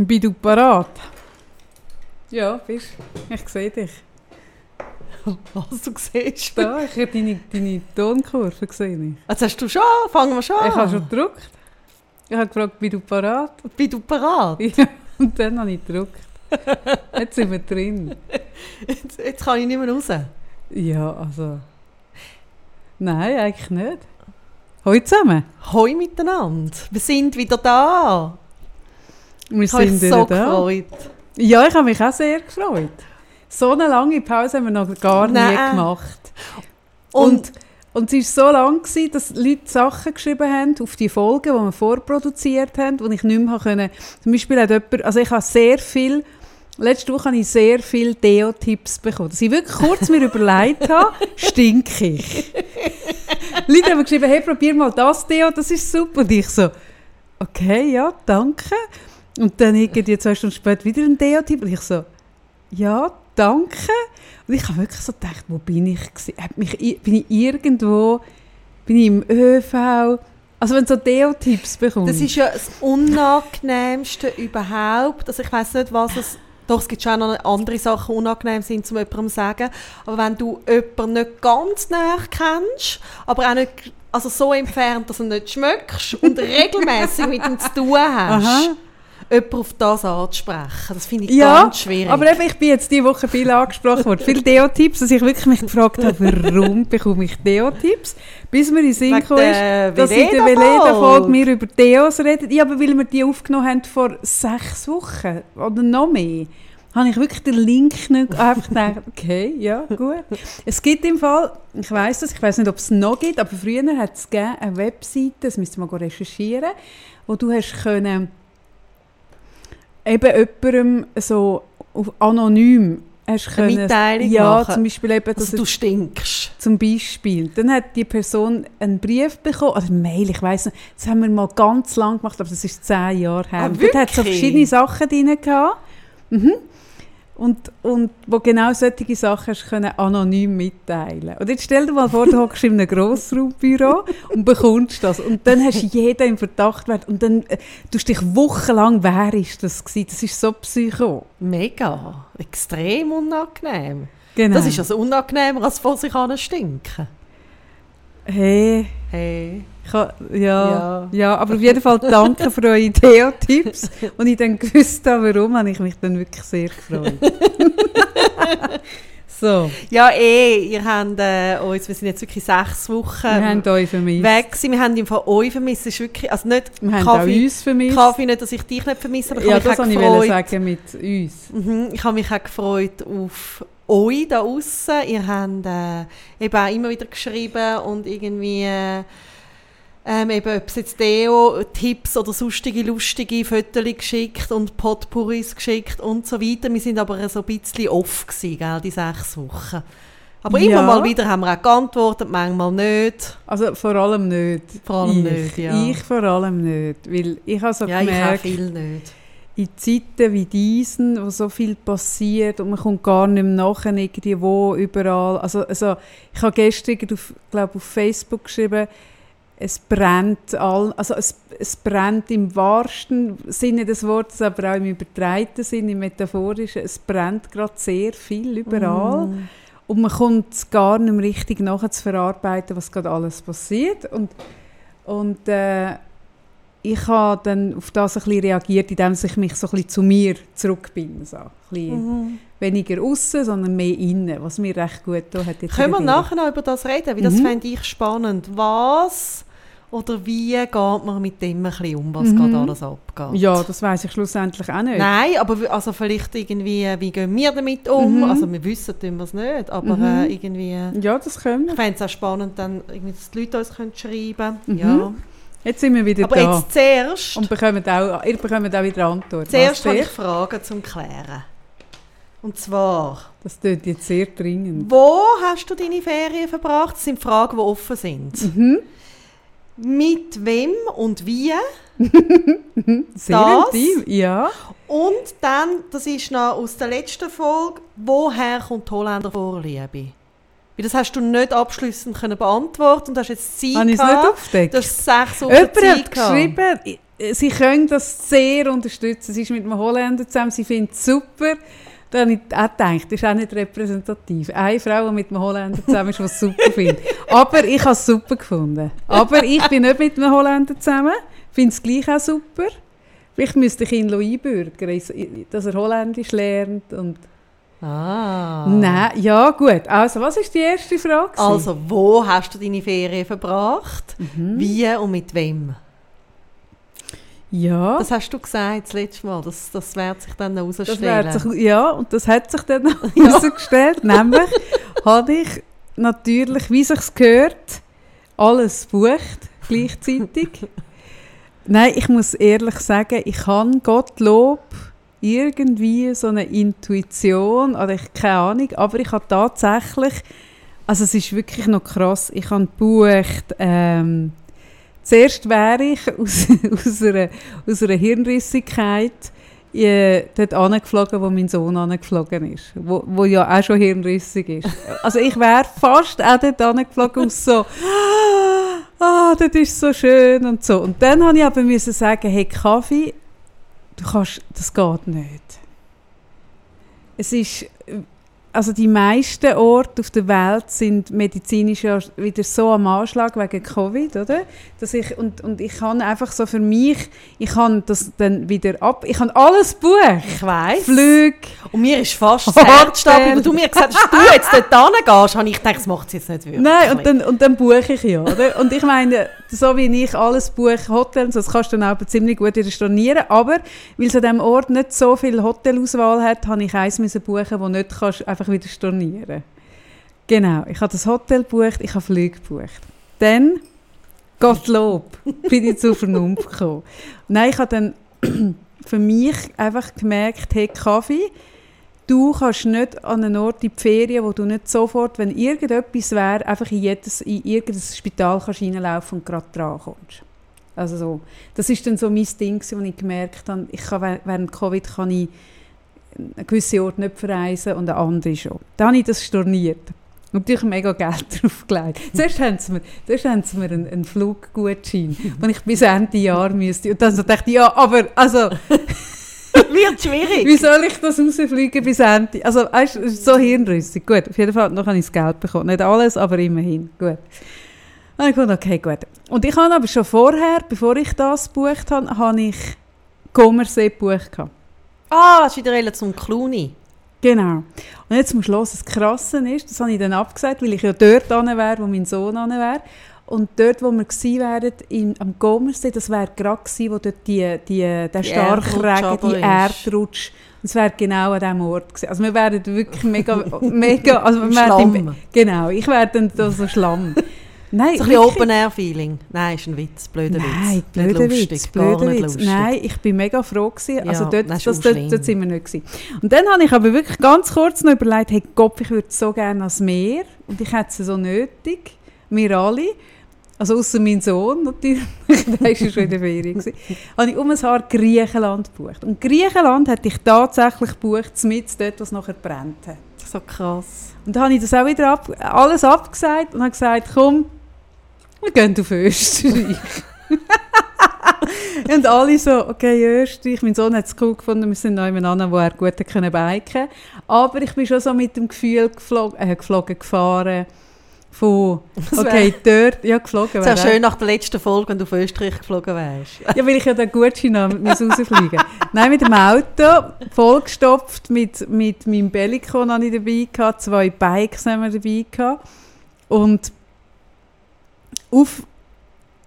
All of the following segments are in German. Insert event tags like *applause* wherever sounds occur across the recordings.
Bin du parat? Ja, bist Ich sehe dich. *laughs* Was du siehst. Da, ich habe deine, deine Tonkurve gesehen. Jetzt hast du schon, fangen wir schon an. Ich habe schon gedruckt. Ich habe gefragt, bist du parat? Bist du parat? Ja, und dann habe ich gedruckt. Jetzt sind wir drin. Jetzt, jetzt kann ich nicht mehr raus. Ja, also... Nein, eigentlich nicht. Hoi zusammen. Hoi miteinander. Wir sind wieder da. Wir Ich sind mich so da. gefreut. Ja, ich habe mich auch sehr gefreut. So eine lange Pause haben wir noch gar nie Nein. gemacht. Und, Und, und es war so lang, gewesen, dass Leute Sachen geschrieben haben auf die Folgen, die wir vorproduziert haben, die ich nicht mehr konnte. Zum Beispiel hat jemand, also ich habe sehr viel, letzte Woche habe ich sehr viele Deo-Tipps bekommen, dass ich wirklich kurz mir *laughs* überlegt habe, stinke ich. *laughs* Leute haben geschrieben, hey, probier mal das Deo, das ist super. Und ich so, okay, ja, danke. Und dann irgendwie zwei Stunden später wieder ein Deo-Tipp und ich so, ja, danke. Und ich habe wirklich so gedacht, wo bin ich? Hat mich, bin ich irgendwo, bin ich im ÖV? Also wenn du so Deo-Tipps bekommst. das ist ja das Unangenehmste überhaupt. Also ich weiß nicht, was es... Doch, es gibt schon noch andere Sachen, die unangenehm sind, zu jemandem zu sagen. Aber wenn du jemanden nicht ganz näher kennst, aber auch nicht also so entfernt, dass du nicht schmeckst und *laughs* regelmäßig mit ihm zu tun hast, Aha. Jemanden auf das anzusprechen, das finde ich ja, ganz schwierig. aber eben, ich bin jetzt diese Woche viel angesprochen worden. Viele Deo-Tipps, dass ich wirklich mich gefragt habe, warum bekomme ich Deo-Tipps? Bis mir in Sinn gekommen ist, dass in der Veleda-Folge. Veleda-Folge wir über Deos reden. Ja, aber weil wir die aufgenommen haben vor sechs Wochen oder noch mehr, habe ich wirklich den Link nicht einfach gedacht, okay, ja, gut. Es gibt im Fall, ich weiß das, ich weiß nicht, ob es noch gibt, aber früher hat es gegeben eine Webseite, das müsste man recherchieren, wo du hast können eben jemandem so anonym hast Eine können, Mitteilung ja, machen. zum Beispiel eben, dass also du stinkst. zum Beispiel. Dann hat die Person einen Brief bekommen, oder eine Mail, ich weiß nicht, das haben wir mal ganz lang gemacht, aber das ist zehn Jahre her. Ah, Und Dort hat es so wirklich? verschiedene Sachen drin gehabt. Mhm. Und, und wo genau solche Sachen hast können anonym mitteilen Und jetzt stell dir mal vor, du hockst in einem Grossraumbüro *laughs* und bekommst das. Und dann hast du jeden im Verdacht. Und dann äh, tust du dich wochenlang, wer ist das gewesen? Das ist so psycho. Mega. Extrem unangenehm. Genau. Das ist also unangenehmer, als vor sich an stinken. Hey, Hey. Ja, ja. Ja. aber auf jeden Fall danke für eure Deo-Tipps. Und ich dann gewusst habe, warum, habe ich mich dann wirklich sehr gefreut. *laughs* so, Ja, eh, ihr habt äh, uns, wir sind jetzt wirklich sechs Wochen wir haben euch vermisst. weg gewesen. Wir haben im Fall euch vermisst. Es ist wirklich, also nicht Wir haben auch Kaffee, uns vermisst. Kaffee nicht, dass ich dich nicht vermisse, aber ich ja, habe mich das auch wollte ich gefreut. sagen mit uns. Mhm, ich habe mich auch gefreut auf euch da außen. Ihr habt äh, eben auch immer wieder geschrieben und irgendwie äh, ähm, eben, ob es jetzt Deo-Tipps oder sonstige lustige Fotos geschickt und Potpourris geschickt und so weiter. Wir sind aber so ein bisschen off gewesen, gell, die sechs Wochen. Aber Ja. immer mal wieder haben wir auch geantwortet, manchmal nicht. Also vor allem nicht. Vor allem ich. nicht, ja. Ich vor allem nicht. Weil ich habe so Ja, ich gemerkt, viel nicht. in Zeiten wie diesen, wo so viel passiert und man kommt gar nicht mehr nachher irgendwie wo, überall. Also, also ich habe gestern auf, glaub, auf Facebook geschrieben, es brennt all, also es, es brennt im wahrsten Sinne des Wortes, aber auch im übertreiten Sinne, im metaphorischen. Es brennt gerade sehr viel überall. Mm. Und man kommt gar nicht mehr richtig nachher zu verarbeiten, was gerade alles passiert. Und, und äh, ich habe dann auf das ein bisschen reagiert, indem ich mich so ein bisschen zu mir zurückbinde. So. Ein bisschen Mhm. weniger außen, sondern mehr innen, was mir recht gut getan hat. Können wir nachher noch über das reden? Weil das Mhm. fände ich spannend. Was oder wie geht man mit dem ein bisschen um, was Mhm. gerade alles abgeht? Ja, das weiß ich schlussendlich auch nicht. Nein, aber also vielleicht irgendwie, wie gehen wir damit um? Mhm. Also wir wissen tun wir es nicht, aber Mhm. äh, irgendwie... Ja, das können wir. Ich fände es auch spannend, dann, irgendwie, dass die Leute uns können schreiben Mhm. Ja. Jetzt sind wir wieder Aber da. jetzt zuerst, Und bekommen auch, ihr bekommt auch wieder Antworten. zuerst habe ich? Fragen zum Klären. Und zwar, Das tut jetzt sehr dringend. wo hast du deine Ferien verbracht? Das sind Fragen, die offen sind. Mhm. Mit wem und wie? *laughs* Sehr Das? intim, ja. Und dann, das ist noch aus der letzten Folge, woher kommt die Holländer Vorliebe? Weil das hast du nicht abschließend können beantworten und hast jetzt Zeit Habe ich es nicht aufgedeckt? Du hast sechs Wochen Jemand Zeit hat geschrieben, sie können das sehr unterstützen. Sie ist mit einem Holländer zusammen, sie findet es super. Da habe ich auch gedacht, das ist auch nicht repräsentativ. Eine Frau, die mit einem Holländer zusammen ist, die es super findet. Aber ich habe es super gefunden. Aber ich bin nicht mit einem Holländer zusammen, finde es gleich auch super. Vielleicht müsste ich ihn einbürgern, dass er Holländisch lernt und Ah. Nein, ja gut. Also, was ist die erste Frage? Also, wo hast du deine Ferien verbracht? Mhm. Wie und mit wem? Ja, Das hast du gesagt das letzte Mal. Das, das wird sich dann herausstellen. sich, ja, und das hat sich dann *laughs* herausgestellt. Nämlich habe ich natürlich, wie sich's gehört, alles gebucht gleichzeitig. *laughs* Nein, ich muss ehrlich sagen, ich habe Gottlob irgendwie so eine Intuition, oder ich keine Ahnung, aber ich habe tatsächlich, also es ist wirklich noch krass, ich habe gebucht, ähm, zuerst wäre ich *laughs* aus, aus, einer, aus einer Hirnrissigkeit äh, dort angeflogen, wo mein Sohn angeflogen ist, wo, wo ja auch schon hirnrissig ist. Also ich wäre fast auch dort angeflogen aus so *gasps* «Ah, das ist so schön» und so. Und dann habe ich aber müssen sagen, hey Kaffee, du kannst, das geht nicht. Es ist, also die meisten Orte auf der Welt sind medizinisch ja wieder so am Anschlag wegen Covid, oder? Dass ich, und, und ich kann einfach so für mich, ich kann das dann wieder ab, ich kann alles buchen. Ich weiss. Flüge, Und mir ist fast das. Herz weil du mir gesagt hast, dass du jetzt dort hingehst, habe ich gedacht, das macht sie jetzt nicht wirklich. Nein, und dann, und dann buche ich ja, oder? Und ich meine, so wie ich alles buche, Hotels, das kannst du dann aber ziemlich gut wieder stornieren, aber weil es an diesem Ort nicht so viel Hotelauswahl hat, habe ich eins müssen buchen, wo nicht kannst einfach wieder stornieren. Genau, ich habe das Hotel gebucht, ich habe Flüge gebucht. Dann, Gottlob, bin ich zur Vernunft gekommen. Nein, ich habe dann *clears throat* für mich einfach gemerkt, hey, Kaffee, du kannst nicht an einen Ort in die Ferien, wo du nicht sofort, wenn irgendetwas wäre, einfach in, jedes, in irgendein Spital kannst reinlaufen und gerade dran kommst. Also so. Das ist dann so mein Ding, wo ich gemerkt habe, ich kann, wäh- während Covid kann ich einen gewissen Ort nicht verreisen und einen anderen schon. Dann habe ich das storniert. Und natürlich mega Geld *laughs* draufgelegt. Zuerst haben sie mir, zuerst haben sie mir einen, einen Fluggutschein, den ich bis Ende Jahr müsste. Und dann dachte ich, ja, aber also, *laughs* Wird schwierig. wie soll ich das rausfliegen bis Ende? Also, weißt, du, so hirnrissig. Gut, auf jeden Fall, noch habe ich das Geld bekommen. Nicht alles, aber immerhin. Gut. Habe ich gedacht, okay, gut. Und ich habe aber schon vorher, bevor ich das gebucht habe, habe ich Commersee gebucht. Ah, das ist wieder zum Clooney. Genau. Und jetzt muss los, das Krasse ist, das habe ich dann abgesagt, weil ich ja dort wäre, wo mein Sohn an wäre. Und dort, wo wir gewesen wären, in, am Gomersee, das wäre gerade gewesen, wo dort die, die, der Starkregen, Erdrutsch die. Erdrutsch, das wäre genau an diesem Ort gewesen. Also wir wären wirklich mega, *laughs* mega, also wir wären im-. Genau, ich wäre dann da so Schlamm. *laughs* Nein, So ein Open-Air-Feeling. Nein, ist ein Witz, blöder Nein, Witz. blöder nicht Witz, blöder Witz. lustig. Nein, ich bin mega froh gewesen. Also Ja, dort, das das, dort, dort, sind wir nicht gewesen. Und dann habe ich aber wirklich ganz kurz noch überlegt, hey Gott, ich würde so gerne ans Meer und ich hätte es so nötig, wir alle. Also außer mein Sohn natürlich, *laughs* der war schon in der Ferien. habe ich um ein Haar Griechenland gebucht. Und Griechenland hätte ich tatsächlich gebucht, mit dort, was nachher brennt hat. So krass. Und dann habe ich das auch wieder ab, alles abgesagt und habe gesagt, komm, wir gehen auf Österreich. *laughs* und alle so, okay, Österreich. Mein Sohn hat es cool gefunden, wir sind noch jemand wo er gut biken Aber ich bin schon so mit dem Gefühl geflogen, äh, geflogen gefahren, von, okay, dort, ja, geflogen wäre schön nach der letzten Folge, wenn du auf Österreich geflogen wärst. *laughs* ja, weil ich ja den Gutschein habe, muss rausfliegen. Nein, mit dem Auto, vollgestopft mit, mit meinem Bellicon habe ich dabei gehabt, zwei Bikes haben wir dabei gehabt. Und auf,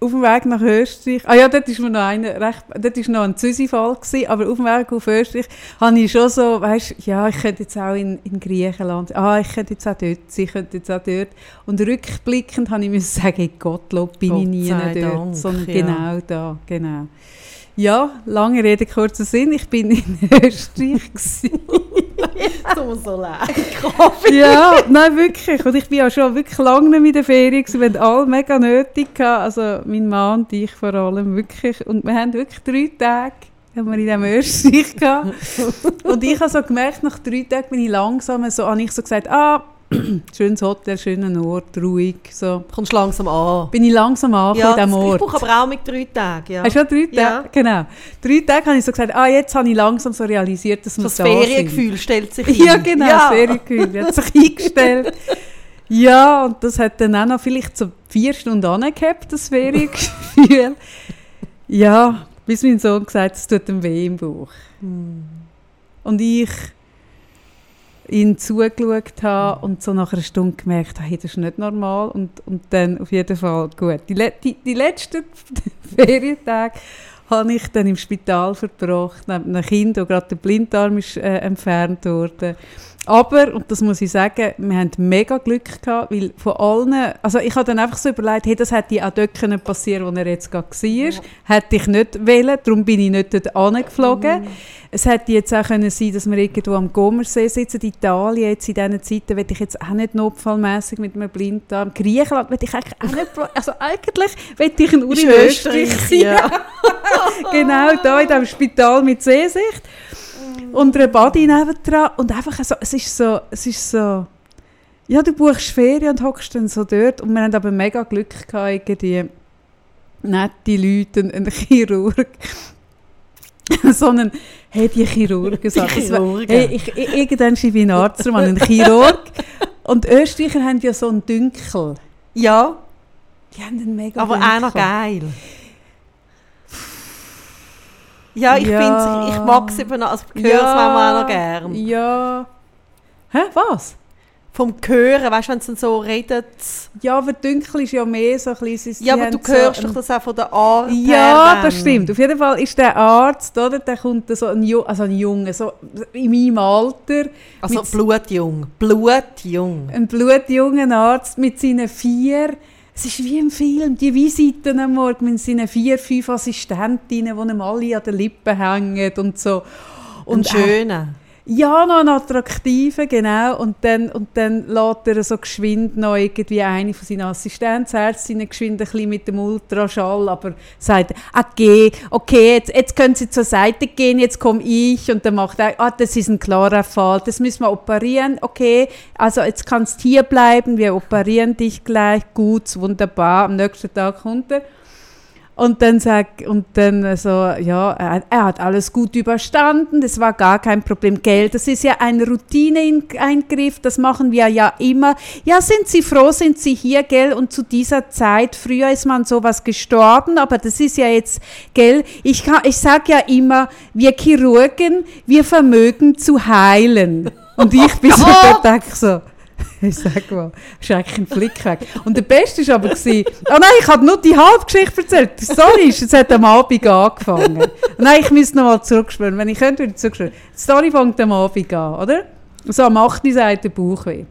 auf dem Weg nach Österreich, ah ja, dort ist mir noch einer recht, dort ist noch ein Züsi-Fall aber auf dem Weg auf Österreich habe ich schon so, weißt, ja, ich könnte jetzt auch in, in Griechenland, ah, ich könnte jetzt auch dort sein, ich könnte jetzt auch dort. Und rückblickend habe ich müssen sagen, Gottlob bin Gott ich nie dort, Dank, sondern ja. genau da, genau. Ja, lange Rede, kurzer Sinn, ich bin in *laughs* Österreich gewesen. *laughs* So so leid. *laughs* ja, nein, wirklich. Und ich bin ja schon wirklich lange nicht in der Ferien. Wir haben alle mega nötig. Also mein Mann und ich vor allem wirklich. Und wir haben wirklich drei Tage haben wir in diesem Österreich gehabt. Und ich habe so gemerkt, nach drei Tagen bin ich langsam so, habe ich so gesagt, ah, *clears throat* Schönes Hotel, schöner Ort, ruhig. So. Kommst langsam an. Bin ich langsam angekommen Ja, diesem das, ich Ort. brauche aber auch mit drei Tagen. Ja. Hast du schon drei Ja. Tage? Genau. Drei Tage habe ich so gesagt, ah, jetzt habe ich langsam so realisiert, dass wir das da sind. Feriengefühl stellt sich *laughs* Ja, ein. genau, Ja. das Feriengefühl hat sich eingestellt. *laughs* Ja, und das hat dann auch noch vielleicht so vier Stunden angehabt, das Feriengefühl. *laughs* ja, bis mein Sohn gesagt hat, es tut ihm weh im Bauch. Hm. Und ich ihn zugeschaut habe und so nach einer Stunde gemerkt habe, hey, das ist nicht normal. Und, und dann auf jeden Fall gut. Die, die, die letzten *laughs* Ferientage habe ich dann im Spital verbracht, neben einem Kind, wo gerade der Blinddarm ist, äh, entfernt wurde. Aber, und das muss ich sagen, wir haben mega Glück gehabt, weil von allen, also ich habe dann einfach so überlegt, hey, das hätte auch dort können passieren wo er jetzt gerade war. Ja. Hätte ich nicht wollen, darum bin ich nicht dort angeflogen. Mhm. Es hätte jetzt auch können sein dass wir irgendwo am Gomersee sitzen, in Italien, jetzt in diesen Zeiten, will ich jetzt auch nicht notfallmäßig mit einem Blinddarm. Griechenland will ich eigentlich auch nicht, also eigentlich will ich nur Ist in Österreich sein. ja. *laughs* genau, da in diesem Spital mit Seesicht. Und eine Body nebendran. Und einfach so, es ist so, es ist so, ja, du buchst Ferien und hockst dann so dort. Und wir haben aber mega Glück gehabt, irgendwie nette Leute, ein, ein Chirurg. *laughs* so einen, hey, die Chirurgen. Die Chirurgen. Hey, ich, ich, irgendwann schreibe ich einen Arzt, rum, einen Chirurg. Und Österreicher haben ja so einen Dünkel. ja, Die haben einen mega aber Dünkel. auch noch geil. Ja, ich Ja. finde ich mag es eben noch, also ich höre es manchmal auch noch gern. Ja. Hä, was? Vom Hören, weißt du, wenn sie so redet. Ja, aber Dünkel ist ja mehr so ein bisschen... Ja, aber du so hörst einen- doch das auch von der Art her Ja, dann. das stimmt. Auf jeden Fall ist der Arzt, oder, der kommt so ein, Ju also ein Junge, so in meinem Alter, Also blutjung. Blutjung. ein blutjunger Arzt mit seinen vier, es ist wie im Film, die Visiten am Morgen mit seinen vier, fünf Assistentinnen, die ihm alle an den Lippen hängen und so. Und er- schöner. Ja, noch einen attraktiven, genau. Und dann, und dann lässt er so geschwind noch irgendwie eine von seinen Assistenzärztinnen geschwind ein bisschen mit dem Ultraschall, aber sagt, okay, okay, jetzt, jetzt können Sie zur Seite gehen, jetzt komme ich. Und dann macht er, ah, das ist ein klarer Fall, das müssen wir operieren, okay, also jetzt kannst hier bleiben, wir operieren dich gleich, gut, wunderbar. Am nächsten Tag kommt er. Und dann sagt, und dann so, ja, er, er hat alles gut überstanden, das war gar kein Problem. Geld, das ist ja ein Routineeingriff, das machen wir ja immer. Ja, sind Sie froh, sind Sie hier, gell? Und zu dieser Zeit, früher ist man sowas gestorben, aber das ist ja jetzt, gell? Ich, kann- ich sage ja immer, wir Chirurgen, wir vermögen zu heilen. Und ich bin so, da so, *laughs* ich sag mal, ein Flick weg. Und der Beste war aber, gewesen, oh nein, ich habe nur die Halbgeschichte erzählt. Ist, es hat am Abend angefangen. Nein, ich müsste noch mal zurückspüren. Wenn ich könnte, würde ich zurückspüren. Die Story fängt am Abend an, oder? So am 8. Uhr sagt der Bauch weh.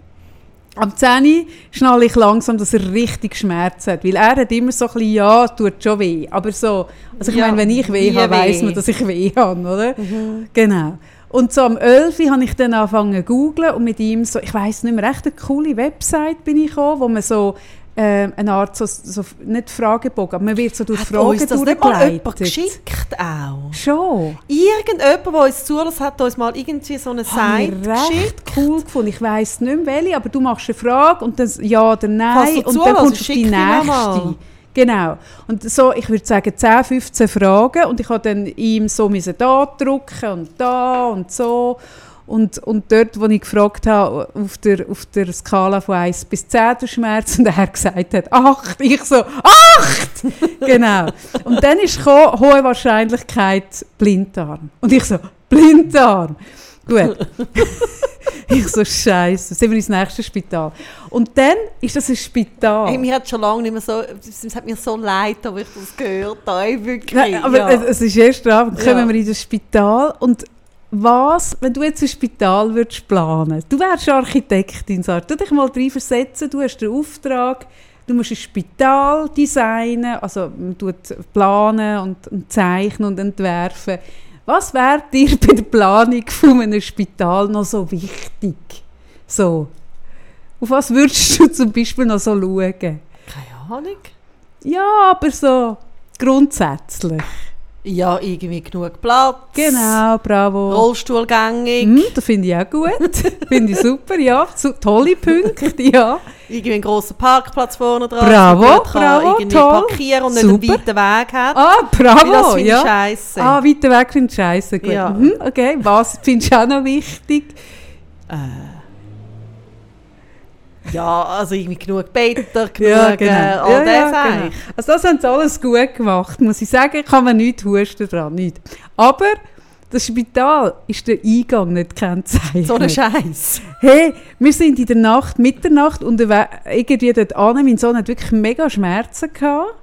Am 10. Uhr schnalle ich langsam, dass er richtig Schmerz hat. Weil er hat immer so ein bisschen, ja, tut schon weh. Aber so, also ich Ja, meine, wenn ich weh habe, weiss weh. man, dass ich weh habe, oder? Genau. Und so am 11. Uhr habe ich dann angefangen zu googlen und mit ihm so, ich weiß nicht mehr, echt eine coole Website bin ich gekommen, wo man so ähm, eine Art, so, so, nicht Fragebogen, aber man wird so durch Hat Fragen uns das nicht mal jemand geschickt auch? Schon. Irgendjemand, der uns zulässt, hat uns mal irgendwie so eine Seite recht geschickt. cool gefunden. Ich weiss nicht mehr welche, aber du machst eine Frage und dann ja oder nein und dann kommst du auf die nächste. Genau. Und so, ich würde sagen, 10, 15 Fragen und ich habe dann ihm so müssen da drücken und da und so. Und, und dort, wo ich gefragt habe, auf der, auf der Skala von 1 bis 10 der Schmerz, *laughs* und er gesagt hat, 8. Ich so, 8! *laughs* genau. Und dann ist hohe Wahrscheinlichkeit Blinddarm. Und ich so, Blinddarm. Gut. *laughs* ich so, Scheiße, sind wir ins nächste Spital. Und dann ist das ein Spital. Hey, mir hat schon lange nicht mehr so, es hat mir so leid, aber ich das gehört habe, wirklich. Nein, aber ja. es, ist erst Abend, kommen Ja. wir in das Spital und was, wenn du jetzt ein Spital würdest planen, du wärst Architektin, Sarah, tu dich mal rein versetzen, du hast den Auftrag, du musst ein Spital designen, also man tut planen und, und zeichnen und entwerfen. Was wäre dir bei der Planung von einem Spital noch so wichtig? So. Auf was würdest du zum Beispiel noch so schauen? Keine Ahnung. Ja, aber so grundsätzlich. Ja, irgendwie genug Platz. Genau, bravo. Rollstuhlgängig. Hm, das finde ich auch gut. *laughs* finde ich super, ja. Tolle Punkte, ja. Irgendwie einen grossen Parkplatz vorne dran. Bravo, bravo, irgendwie toll. parkieren und nicht Super. einen weiten Weg hat. Ah, bravo, das finde ich scheisse. Ah, weiter weg finde ich scheiße. Gut. Ja. Mhm, okay, was findest du auch noch wichtig? Ja, also irgendwie genug Better, *laughs* genug Ja, äh, genau. all Ja, das ja, genau. Also das haben sie alles gut gemacht, muss ich sagen. Kann man nicht husten dran, nicht. Aber das Spital ist der Eingang nicht gekennzeichnet. So ein Scheiß. Hey, wir sind in der Nacht, Mitternacht unterwegs, irgendwie dort an. Mein Sohn hat wirklich mega Schmerzen gehabt.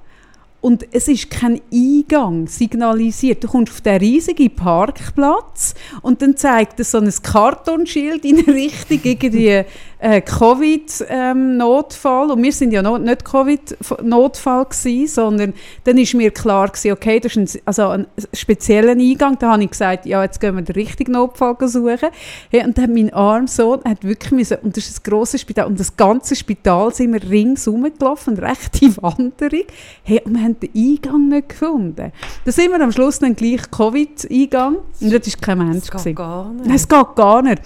Und es ist kein Eingang signalisiert. Du kommst auf den riesigen Parkplatz und dann zeigt es so ein Kartonschild in Richtung irgendwie äh, Covid-Notfall. und wir sind ja noch nicht Covid-Notfall gewesen, sondern dann ist mir klar gewesen, okay, das ist ein, also ein spezieller Eingang. Da habe ich gesagt, ja, jetzt gehen wir den richtigen Notfall suchen. Hey, und dann mein armer Sohn hat wirklich müssen, und das ist ein grosses Spital, und das ganze Spital sind wir ringsum gelaufen, rechte *laughs* Wanderung. Hey, und wir haben den Eingang nicht gefunden. Da sind wir am Schluss dann gleich Covid-Eingang und dort war kein Mensch. Das gewesen. geht gar nicht. Nein, es geht gar nicht.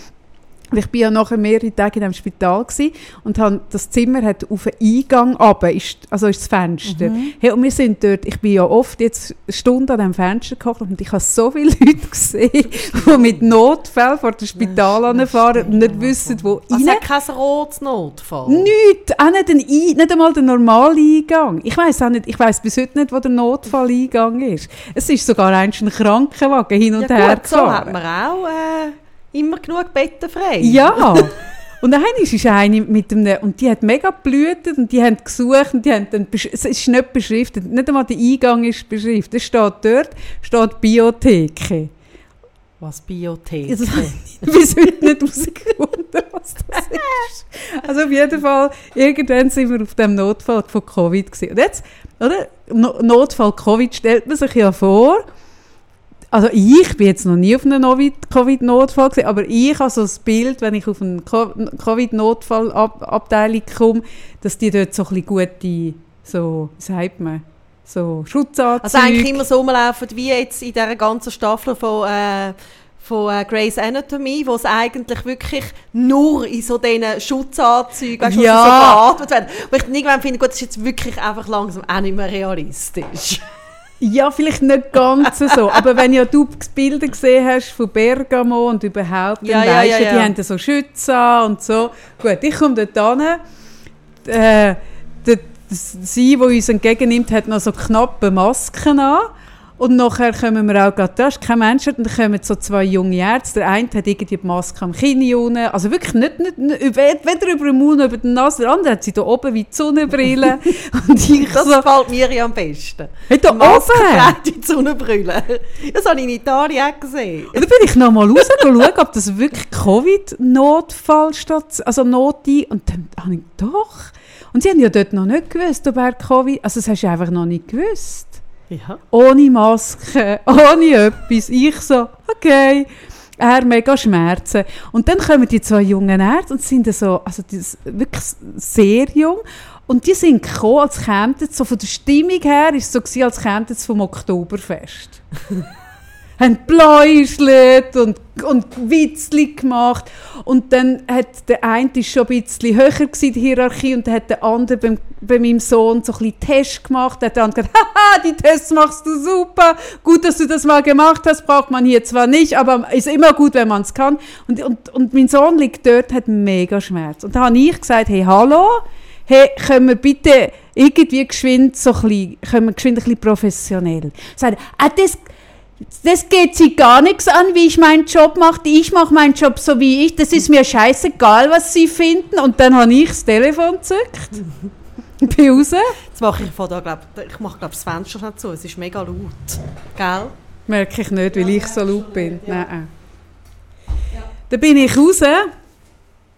Ich war ja nachher mehrere Tage in einem Spital gewesen und han, das Zimmer hat auf den Eingang runter, ist, also ist das Fenster. Mhm. Hey, und wir sind dort, ich bin ja oft jetzt eine Stunde an diesem Fenster gekocht und ich habe so viele *laughs* Leute gesehen, die mit Notfällen vor dem Spital anfahren und nicht wissen, wo Also rein. hat kein rotes Notfall. Nichts, auch nicht, ein nicht einmal der normale Eingang. Ich weiß auch nicht, ich weiß bis heute nicht, wo der Notfalleingang ist. Es ist sogar ein Krankenwagen hin und ja, her gut, so gefahren. hat man auch äh, immer genug Betten frei. Ja. *laughs* Und dann ist eine mit einem, und die hat mega geblutet und die haben gesucht und die haben dann, es ist nicht beschriftet, nicht einmal der Eingang ist beschriftet. Es steht dort, steht Biotheke. Was Biothek. Das habe ich bis heute nicht herausgefunden, was das ist. Also auf jeden Fall, irgendwann sind wir auf dem Notfall von Covid gewesen. Und jetzt, oder? No Notfall Covid stellt man sich ja vor, also ich bin jetzt noch nie auf einem Covid-Notfall gewesen, aber ich habe so das Bild, wenn ich auf eine Co- Covid-Notfallabteilung komme, dass die dort so ein bisschen gute, so, wie sagt man, so Schutzanzüge... Also eigentlich immer so rumlaufen, wie jetzt in dieser ganzen Staffel von, äh, von äh, Grey's Anatomy, wo es eigentlich wirklich nur in so diesen Schutzanzügen weißt, Ja. so geatmet werden. Wo ich irgendwann finde, gut, das ist jetzt wirklich einfach langsam auch nicht mehr realistisch. Ja, vielleicht nicht ganz so. *laughs* Aber wenn ja du Bilder gesehen hast von Bergamo und überhaupt, dann Ja, ja, weisst ja, du, die ja. haben so Schütze an und so. Gut, ich komme dort hin. Äh, der, sie, die uns entgegennimmt, hat noch so knappe Masken an. Und nachher kommen wir auch gerade, da ist kein Mensch, und dann kommen so zwei junge Ärzte. Der eine hat irgendwie die Maske am Kinn unten. Also wirklich nicht, nicht, nicht weder über den Mund noch über die Nase. Der andere hat sie da oben wie die Sonnenbrille. *laughs* und ich Das so, gefällt mir ja am besten. hey, da oben! Maskenbreite Sonnenbrille. Das habe ich in Italien auch gesehen. Und dann bin ich noch mal raus schauen, ob das wirklich Covid-Notfall statt, also Not Und dann habe ich doch. Und sie haben ja dort noch nicht gewusst, ob er Covid, also das hast du einfach noch nicht gewusst. Ja. Ohne Maske, *laughs* ohne etwas. Ich so, okay. Er mega Schmerzen. Und dann kommen die zwei jungen Ärzte und sind so, also die wirklich sehr jung. Und die sind gekommen, als kämen so von der Stimmung her, ist es so gewesen, als kämen vom Oktoberfest. *laughs* haben Bläuschlet und, und Witzli gemacht. Und dann hat der eine schon ein bisschen höher gewesen, die Hierarchie, und dann hat der andere beim, bei meinem Sohn so ein bisschen Test gemacht. Dann hat der andere gesagt, *laughs* haha, die Tests machst du super, gut, dass du das mal gemacht hast, braucht man hier zwar nicht, aber ist immer gut, wenn man es kann. Und, und, und mein Sohn liegt dort, hat mega Schmerz. Und da habe ich gesagt, hey, hallo, hey, können wir bitte irgendwie geschwind so ein bisschen, können wir geschwind ein bisschen professionell. Sagt er, ah, das, das geht sie gar nichts an, wie ich meinen Job mache. Ich mache meinen Job so wie ich. Das ist mir scheißegal, was sie finden. Und dann habe ich das Telefon gezückt. *laughs* Bin raus. Jetzt mache ich von da, glaub, ich mache glaub, das Fenster schnell zu. Es ist mega laut. Gell? Merke ich nicht, weil ich so laut bin. Nein. Dann bin ich raus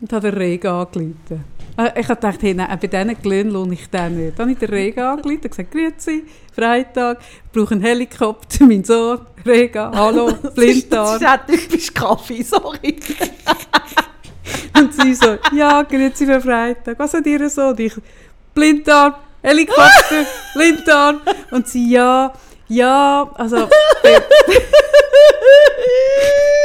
und habe den Regen angerufen. Äh, Ich habe gedacht, hey, nein, bei diesen Glöhnen lohne ich den nicht. Dann habe ich den Regen angerufen und gesagt, grüezi, Freitag, ich brauche einen Helikopter, mein Sohn, Rega, hallo, *laughs* ist, das Blinddarm. ist auch typisch Kaffee, sorry. *laughs* Und sie so, ja, grüezi für Freitag. Was hat ihr so? Und ich, Blinddarm, Helikopter, *laughs* Blinddarm. Und sie, ja, Ja, also...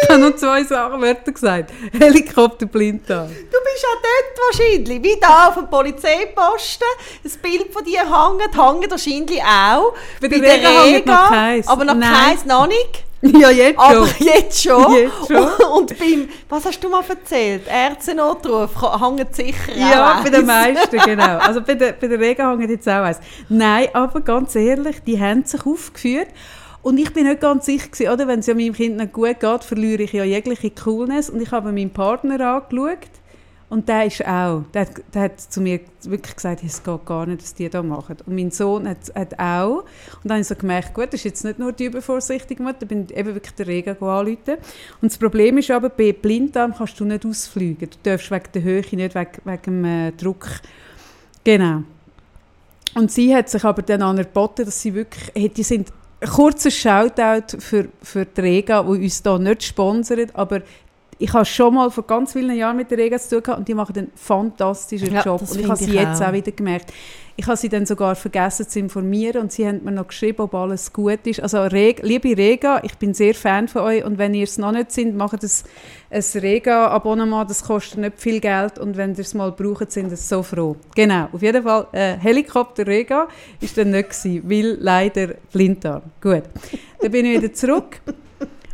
ich habe noch zwei Sachen Wörter gesagt. Helikopter Blinddarm. Du bist auch dort wahrscheinlich, wie da auf dem Polizeiposten, das Bild von dir hängt, hängt wahrscheinlich auch. Bei der Rega hängt noch keins. Aber noch Nein. keins, noch nicht. *laughs* Ja, jetzt Aber schon. jetzt schon. *laughs* Jetzt schon. *laughs* Und beim, was hast du mal erzählt? Ärztenotruf hängt sicher Ja, auch bei den meisten, genau. Also bei der, bei der Rega hängt jetzt auch eins. Nein, aber ganz ehrlich, die haben sich aufgeführt. Und ich bin nicht ganz sicher, gewesen, oder? wenn es ja meinem Kind nicht gut geht, verliere ich ja jegliche Coolness. Und ich habe meinen Partner angeschaut und der ist auch, der, hat- der hat zu mir wirklich gesagt, es geht gar nicht, was die da machen. Und mein Sohn hat, hat auch. Und dann habe ich so gemerkt, gut, das ist jetzt nicht nur die übervorsichtige Mutter, ich bin eben wirklich der Rega anrufen. Und das Problem ist aber, bei Blinddarm kannst du nicht ausfliegen. Du darfst wegen der Höhe, nicht wegen, wegen dem äh, Druck. Genau. Und sie hat sich aber dann angeboten, dass sie wirklich, hey, die sind, ein kurzer Shoutout für, für die Rega, die uns hier nicht sponsert, aber ich habe schon mal vor ganz vielen Jahren mit der Rega zu tun gehabt und die machen einen fantastischen Ja, Job. Und ich habe sie jetzt auch. auch wieder gemerkt. Ich habe sie dann sogar vergessen zu informieren und sie haben mir noch geschrieben, ob alles gut ist. Also Reg liebe Rega, ich bin sehr Fan von euch und wenn ihr es noch nicht sind, macht es ein Rega-Abonnement, das kostet nicht viel Geld und wenn ihr es mal braucht, sind wir so froh. Genau, auf jeden Fall, äh, Helikopter Rega ist dann nicht gewesen, weil leider Blinddarm. Gut, dann bin ich wieder zurück.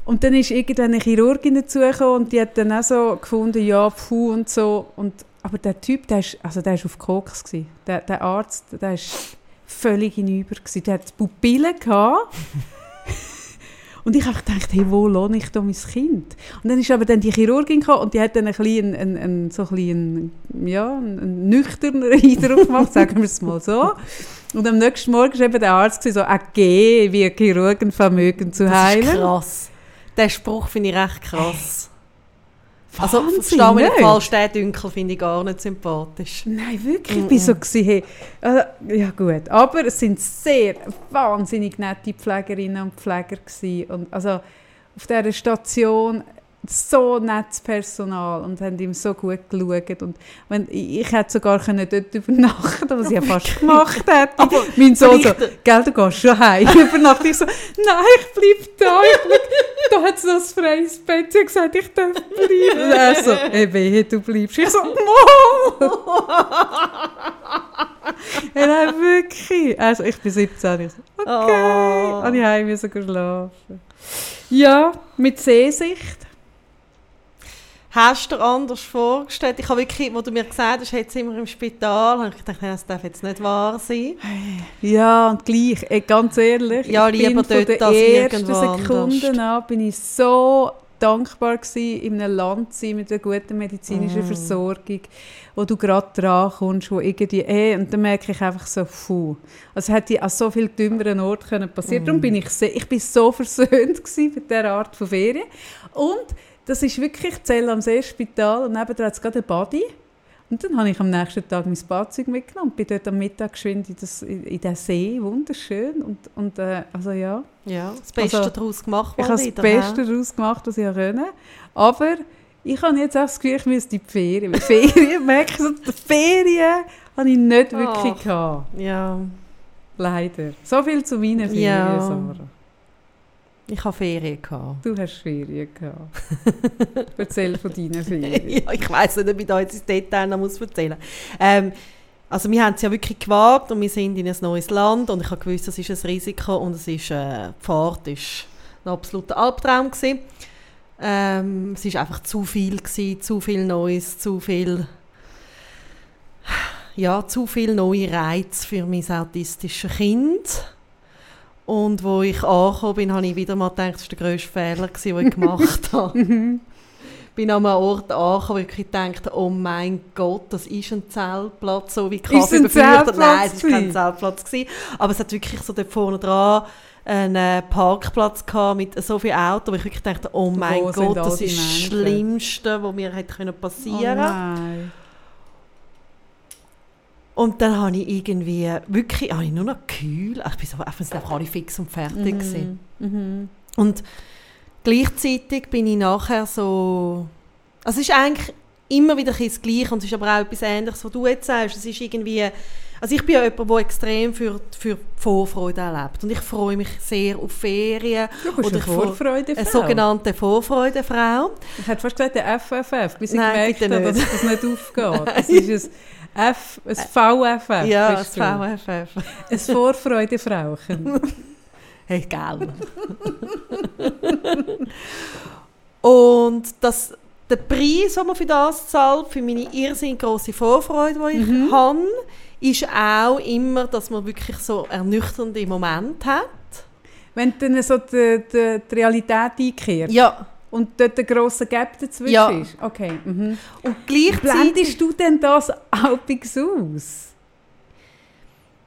Und dann ist irgendwann eine Chirurgin dazugekommen und die hat dann auch so gefunden, ja, puh und so. Und, aber der Typ, der ist, also der ist auf Koks gewesen. Der, der Arzt, der ist völlig hinüber gewesen. Der hat Pupillen gehabt. *laughs* Und ich habe gedacht, hey, wo lohne ich da mein Kind? Und dann ist aber dann die Chirurgin gekommen und die hat dann ein bisschen, einen, einen, so ein bisschen, ja, einen, nüchternen Eindruck gemacht, sagen wir es mal so. Und am nächsten Morgen war eben der Arzt so, AG, wie Chirurgen vermögen zu Das heilen. ist krass. Den Spruch finde ich recht krass. Also, verstehe mich nicht falsch, den Dünkel finde ich gar nicht sympathisch. Nein, wirklich. Ich bin so gewesen, hey, also, ja gut. Aber es sind sehr wahnsinnig nette Pflegerinnen und Pfleger gewesen. Und also auf dieser Station so nettes Personal und haben ihm so gut geschaut. Und wenn, ich, ich hätte sogar können dort übernachten was ich ja fast gemacht hätte. Aber mein Sohn so, gell, du gehst schon heim. *laughs* Übernachten. Ich so, nein, ich bleib da. Ich bleib, da hat es noch ein freies Bett. Sie hat gesagt, ich darf bleiben. Er so, ey, wehe, du bleibst. Ich so, Mo! ja, nein, wirklich. Also, ich bin 17. Ich so, okay. Oh. Und ich heim müssen gehen schlafen. Ja, mit Sehsicht. Hast du dir anders vorgestellt? Ich habe wirklich, wo du mir gesagt hast, jetzt sind wir im Spital, habe ich gedacht, nein, das darf jetzt nicht wahr sein. Ja, und gleich, ey, ganz ehrlich, Ja, ich lieber bin von dort den als ersten anders. an bin ich so dankbar gewesen, in einem Land zu sein mit einer guten medizinischen Mm. Versorgung, wo du gerade dran kommst, wo irgendwie, ey, und dann merke ich einfach so, puh, also hätte an so viel dümmeren Orten können passieren. Mm. Darum bin ich, sehr, ich bin so versöhnt *laughs* gewesen mit dieser Art von Ferien. Und das ist wirklich Zell am See-Spital und nebenan hat es gerade ein Body. Und dann habe ich am nächsten Tag mein Badzeug mitgenommen und bin dort am Mittag geschwind in, das, in, den See, wunderschön. Und, und äh, also ja, Ja, das Beste Also, daraus gemacht ich habe das Beste daraus gemacht, was ich konnte. Aber ich habe jetzt auch das Gefühl, ich müsste in die Ferien. Weil Ferien, *laughs* merke ich so, die Ferien habe ich nicht wirklich Ach. gehabt. Ja, Leider. So viel zu meinen Ferien, Ja. Sarah. Ich habe Ferien gehabt. Du hast Ferien gehabt. *laughs* Erzähl von deinen *laughs* Ferien. ja, ich weiss nicht, ob ich da jetzt ins Detail noch muss erzählen muss. Ähm, also wir haben es ja wirklich gewagt und wir sind in ein neues Land und ich habe gewusst, das ist ein Risiko und es ist, äh, die Fahrt ist ein absoluter Albtraum gewesen. Ähm, es ist einfach zu viel gewesen, zu viel Neues, zu viel ja, zu viel neue Reize für mein autistisches Kind. Und wo ich angekommen bin, habe ich wieder mal gedacht, das war der grösste Fehler, gewesen, den ich gemacht habe *laughs* bin an einem Ort angekommen, wo ich gedacht habe, oh mein Gott, das ist ein Zeltplatz, so wie Kaffee ein befürchtet. Nein, es war kein? Zeltplatz. Gewesen. Aber es hat wirklich so dort vorne dran einen äh, Parkplatz gehabt mit so vielen Autos, wo ich wirklich dachte, oh mein Wo Gott, das ist das? Schlimmste, was mir hätte können Oh passieren. Und dann habe ich irgendwie, wirklich, habe ich nur noch kühl, ich bin so, einfach, alle fix und fertig. Mhm. Mhm. Und gleichzeitig bin ich nachher so. Also es ist eigentlich immer wieder das Gleiche und es ist aber auch etwas Ähnliches, was du jetzt sagst. Es ist irgendwie, Also ich bin ja jemand, der extrem für, für Vorfreude erlebt. Und ich freue mich sehr auf Ferien. Du bist oder eine Vorfreudefrau. Eine sogenannte Vorfreudefrau. Ich hätte fast gesagt, der FFF, bis ich Nein, gemerkt habe, dass das nicht aufgeht. *laughs* Es ist ein F, ein VFF. ja, du. VFF. Ein Vorfreudefrauchen. *laughs* Hey, gell. *laughs* Und das, der Preis, den man für das zahlt, für meine irrsinnig grosse Vorfreude, die ich Mhm. habe, ist auch immer, dass man wirklich so ernüchternde Momente hat. Wenn dann so die, die, die Realität einkehrt Ja. Und dort ein grosser Gap dazwischen Ja. ist. Okay. Mhm. Und gleichzeitig... Blendest du denn das halbwegs aus?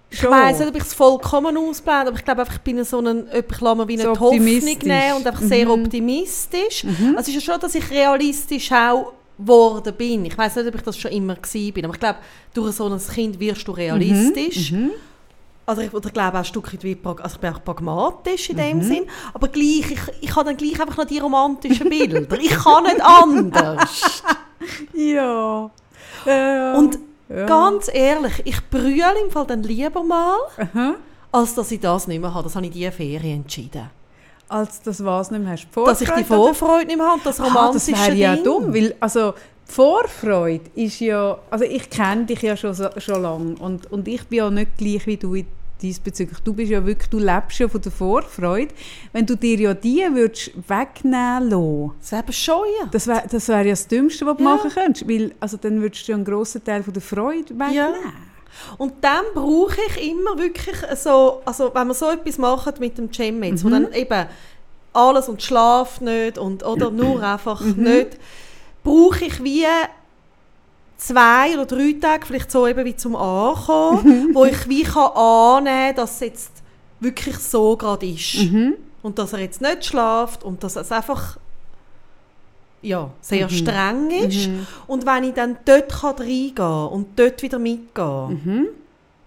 Ich weiss nicht, ob ich es vollkommen ausblende, aber ich glaube einfach, ich bin so ein, ich lasse mir wie So eine Hoffnung optimistisch. nehmen und einfach sehr Mhm. optimistisch. Mhm. Also es ist ja schon, dass ich realistisch auch geworden bin. Ich weiß nicht, ob ich das schon immer bin, aber ich glaube, durch so ein Kind wirst du realistisch. Mhm. Also ich, oder ich glaube auch ein Stück weit wie, also ich bin auch pragmatisch in Mhm. dem Sinn, aber gleich, ich, ich habe dann gleich einfach noch die romantischen Bilder. ich kann nicht anders. *laughs* Ja. ja. Und ja. ganz ehrlich, ich brülle im Fall dann lieber mal, Aha. als dass ich das nicht mehr habe. Das habe ich diese Ferien entschieden. Als das was nicht mehr hast. dass ich die Vorfreude Vorfreude nicht mehr habe, das Ah, romantische das wäre ja Ding. dumm, weil also die Vorfreude ist ja, also ich kenne dich ja schon, schon lange und, und ich bin ja nicht gleich wie du in- diesbezüglich. Du bist ja wirklich, du lebst ja von der Vorfreude. Wenn du dir ja die würdest wegnehmen lassen, Das wäre bescheuert. das wäre das wär ja das Dümmste, was du Ja. machen könntest, weil also dann würdest du ja einen grossen Teil von der Freude wegnehmen. Ja. Und dann brauche ich immer wirklich so, also wenn man so etwas macht mit dem Gym jetzt, wo Mhm. dann eben alles und Schlaf nicht und oder nur *clears throat* einfach Mhm. nicht, brauche ich wie zwei oder drei Tage, vielleicht so eben wie zum Ankommen, wo ich wie kann annehmen kann, dass es jetzt wirklich so gerade ist. Mhm. Und dass er jetzt nicht schlaft und dass es einfach ja, sehr Mhm. streng ist. Mhm. Und wenn ich dann dort kann reingehen kann und dort wieder mitgehen, Mhm.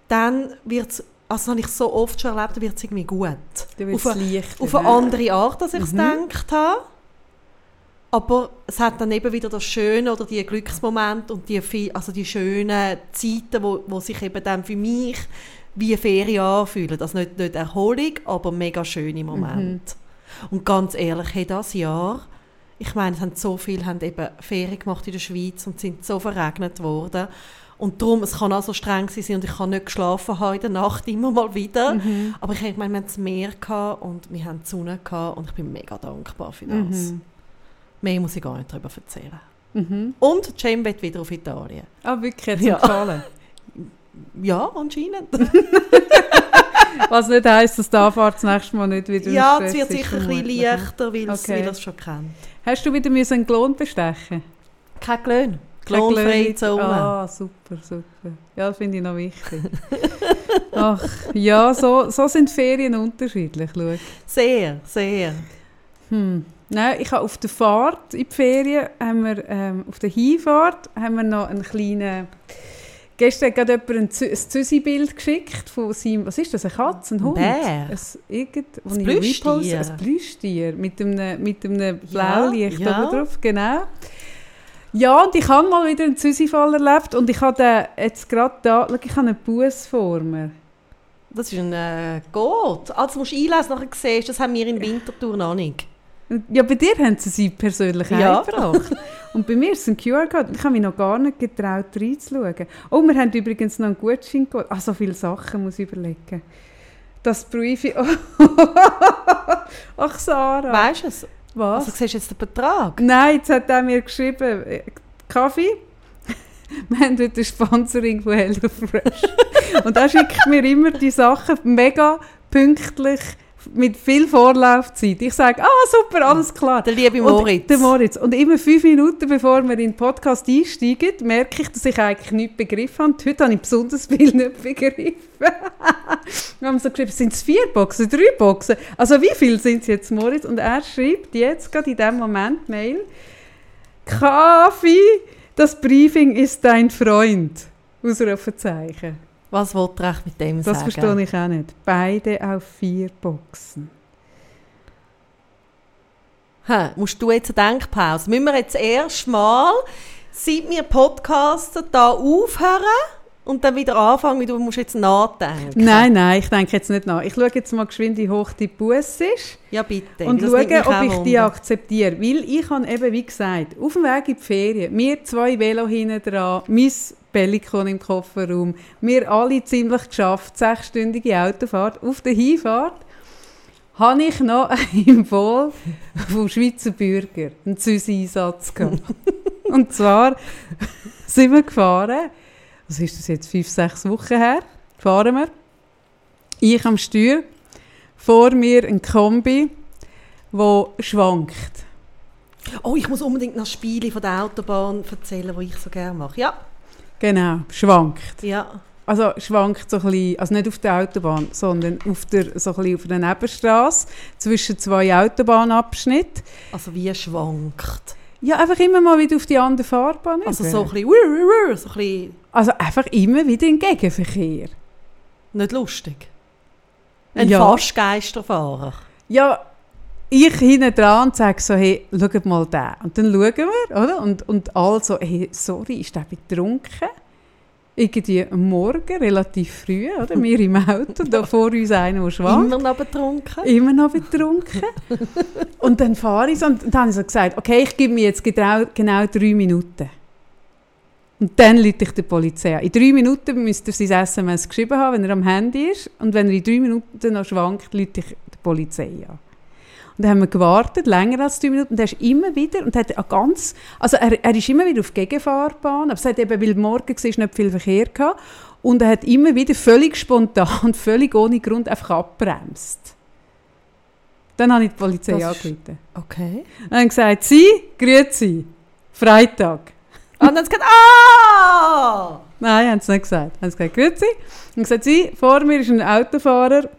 dann wird es, also das habe ich so oft schon erlebt, dann wird es irgendwie gut. Auf eine, auf eine andere Art, als ich es Mhm. gedacht habe. Aber es hat dann eben wieder das Schöne oder die Glücksmomente und die, viel, also die schönen Zeiten, wo, wo sich eben dann für mich wie Ferien anfühlen. Also nicht, nicht Erholung, aber mega schöne Momente. Und ganz ehrlich, hey, das Jahr, ich meine, es haben so viele haben eben Ferien gemacht in der Schweiz und sind so verregnet worden. Und darum, es kann auch so streng sein und ich kann nicht geschlafen haben in der Nacht, immer mal wieder. Mhm. Aber ich, meine, wir hatten das Meer und wir haben die Sonne gehabt und ich bin mega dankbar für das. Mhm. Mehr muss ich gar nicht darüber erzählen. Mhm. Und Jane wird wieder auf Italien. Ah, wirklich, hat Ja. gefallen. *laughs* Ja, anscheinend. *laughs* Was nicht heisst, dass die Anfahrt das nächste Mal nicht wieder ja, es wird sicher ein bisschen leichter, weil Okay. es schon kennt. Hast du wieder einen Klon bestechen Kein Klon- Zone. Ah, super, super. Ja, das finde ich noch wichtig. Ach, ja, so, so sind Ferien unterschiedlich, schau. Sehr, sehr. Hm. Nein, ich habe auf der Fahrt in die Ferien, haben wir, ähm, auf der Hinfahrt, haben wir noch einen kleinen... Gestern hat gerade jemand ein, ein Züsi-Bild geschickt von seinem... Was ist das, eine Katze, ein Hund? Bär? Ein, irgend, Ein reposte, Ein Plüschtier mit einem, mit einem Ja, Blaulicht ja. oben drauf, genau. Ja, und ich habe mal wieder einen Züsi-Fall erlebt und ich habe jetzt gerade da... Schau, ich habe einen Bus vor mir. Das ist ein äh, Gott. Also musst du einlesen, nachher siehst das haben wir in Winterthur noch nicht. Ja, bei dir haben sie sie persönlich Ja. eingebracht. Und bei mir ist es ein QR-Code. Ich habe mich noch gar nicht getraut, reinzuschauen. Oh, wir haben übrigens noch einen Gutschein geholt. Ah, so viele Sachen muss ich überlegen. Das Briefing... *laughs* Ach, Sarah. Weißt du es? Was? Also siehst du jetzt den Betrag? Nein, jetzt hat er mir geschrieben, äh, Kaffee. *laughs* Wir haben heute ein Sponsoring von HelloFresh. *laughs* Und er schickt mir immer die Sachen mega pünktlich, mit viel Vorlaufzeit. Ich sage, ah super, alles klar. Der liebe Und, Moritz. der Moritz. Und immer fünf Minuten bevor wir in den Podcast einsteigen, merke ich, dass ich eigentlich nichts begriffen habe. Und heute habe ich besonders viel nicht begriffen. *laughs* wir haben so geschrieben, sind es vier Boxen, drei Boxen? Also wie viel sind es jetzt, Moritz? Und er schreibt jetzt gerade in diesem Moment Mail, Kaffee, das Briefing ist dein Freund. Ausrufezeichen. Was wollte er mit dem Das sagen? verstehe ich auch nicht. Beide auf vier Boxen. Hä, musst du jetzt eine Denkpause? Müssen wir jetzt erst mal, seit wir podcasten, da aufhören und dann wieder anfangen, wie du musst jetzt nachdenken. Nein, nein, ich denke jetzt nicht nach. Ich schaue jetzt mal geschwind, wie hoch die Bus ist. Ja, bitte. Und Das schaue, ob ich die akzeptiere. Weil ich habe eben, wie gesagt, auf dem Weg in die Ferien, wir zwei Velo hinten dran, mein Pellikon im Kofferraum, wir alle ziemlich geschafft, sechsstündige Autofahrt. Auf der Hinfahrt habe ich noch *laughs* im Voll vom Schweizer Bürger einen Süß-Einsatz gehabt. *laughs* Und zwar sind wir gefahren, was ist das jetzt, fünf, sechs Wochen her, fahren wir. Ich am Steuer, vor mir ein Kombi, wo schwankt. Oh, ich muss unbedingt noch Spiele von der Autobahn erzählen, die ich so gerne mache. Ja, Genau, schwankt. ja. Also schwankt so ein bisschen, also nicht auf der Autobahn, sondern auf der, so ein bisschen auf der Nebenstrasse zwischen zwei Autobahnabschnitten. Also wie schwankt. Ja, einfach immer mal wieder auf die andere Fahrbahn. Also so ein bisschen, wuh, wuh, wuh, so ein bisschen also einfach immer wieder in Gegenverkehr. nicht lustig. Ein Ja. Fastgeisterfahrer. Ja, ich hinten dran und sage so, hey, schaut mal den. Und dann schauen wir, oder? Und, und alle so, hey, sorry, ist der betrunken? Irgendwie am Morgen, relativ früh, oder? Wir im Auto, da vor uns einer, der schwankt. Immer noch betrunken. Immer noch betrunken. *laughs* und dann fahre ich so, und dann habe ich so gesagt, okay, ich gebe mir jetzt genau, genau drei Minuten. Und dann rufe ich der Polizei an. In drei Minuten müsste er sein SMS geschrieben haben, wenn er am Handy ist. Und wenn er in drei Minuten noch schwankt, rufe ich der Polizei an. Und dann haben wir gewartet, länger als drei Minuten. Und er ist immer wieder, und hat ganz, also er, er ist immer wieder auf Gegenfahrbahn, aber es hat eben, weil morgen war, nicht viel Verkehr gehabt. Und er hat immer wieder völlig spontan, völlig ohne Grund einfach abbremst. Dann habe ich die Polizei Das angerufen. Okay. Und dann gesagt, Sie, grüezi, Freitag. Und dann hat sie gesagt, ah! Nein, haben sie nicht gesagt. Haben sie gesagt, grüezi. Und gesagt, Sie, vor mir ist ein Autofahrer,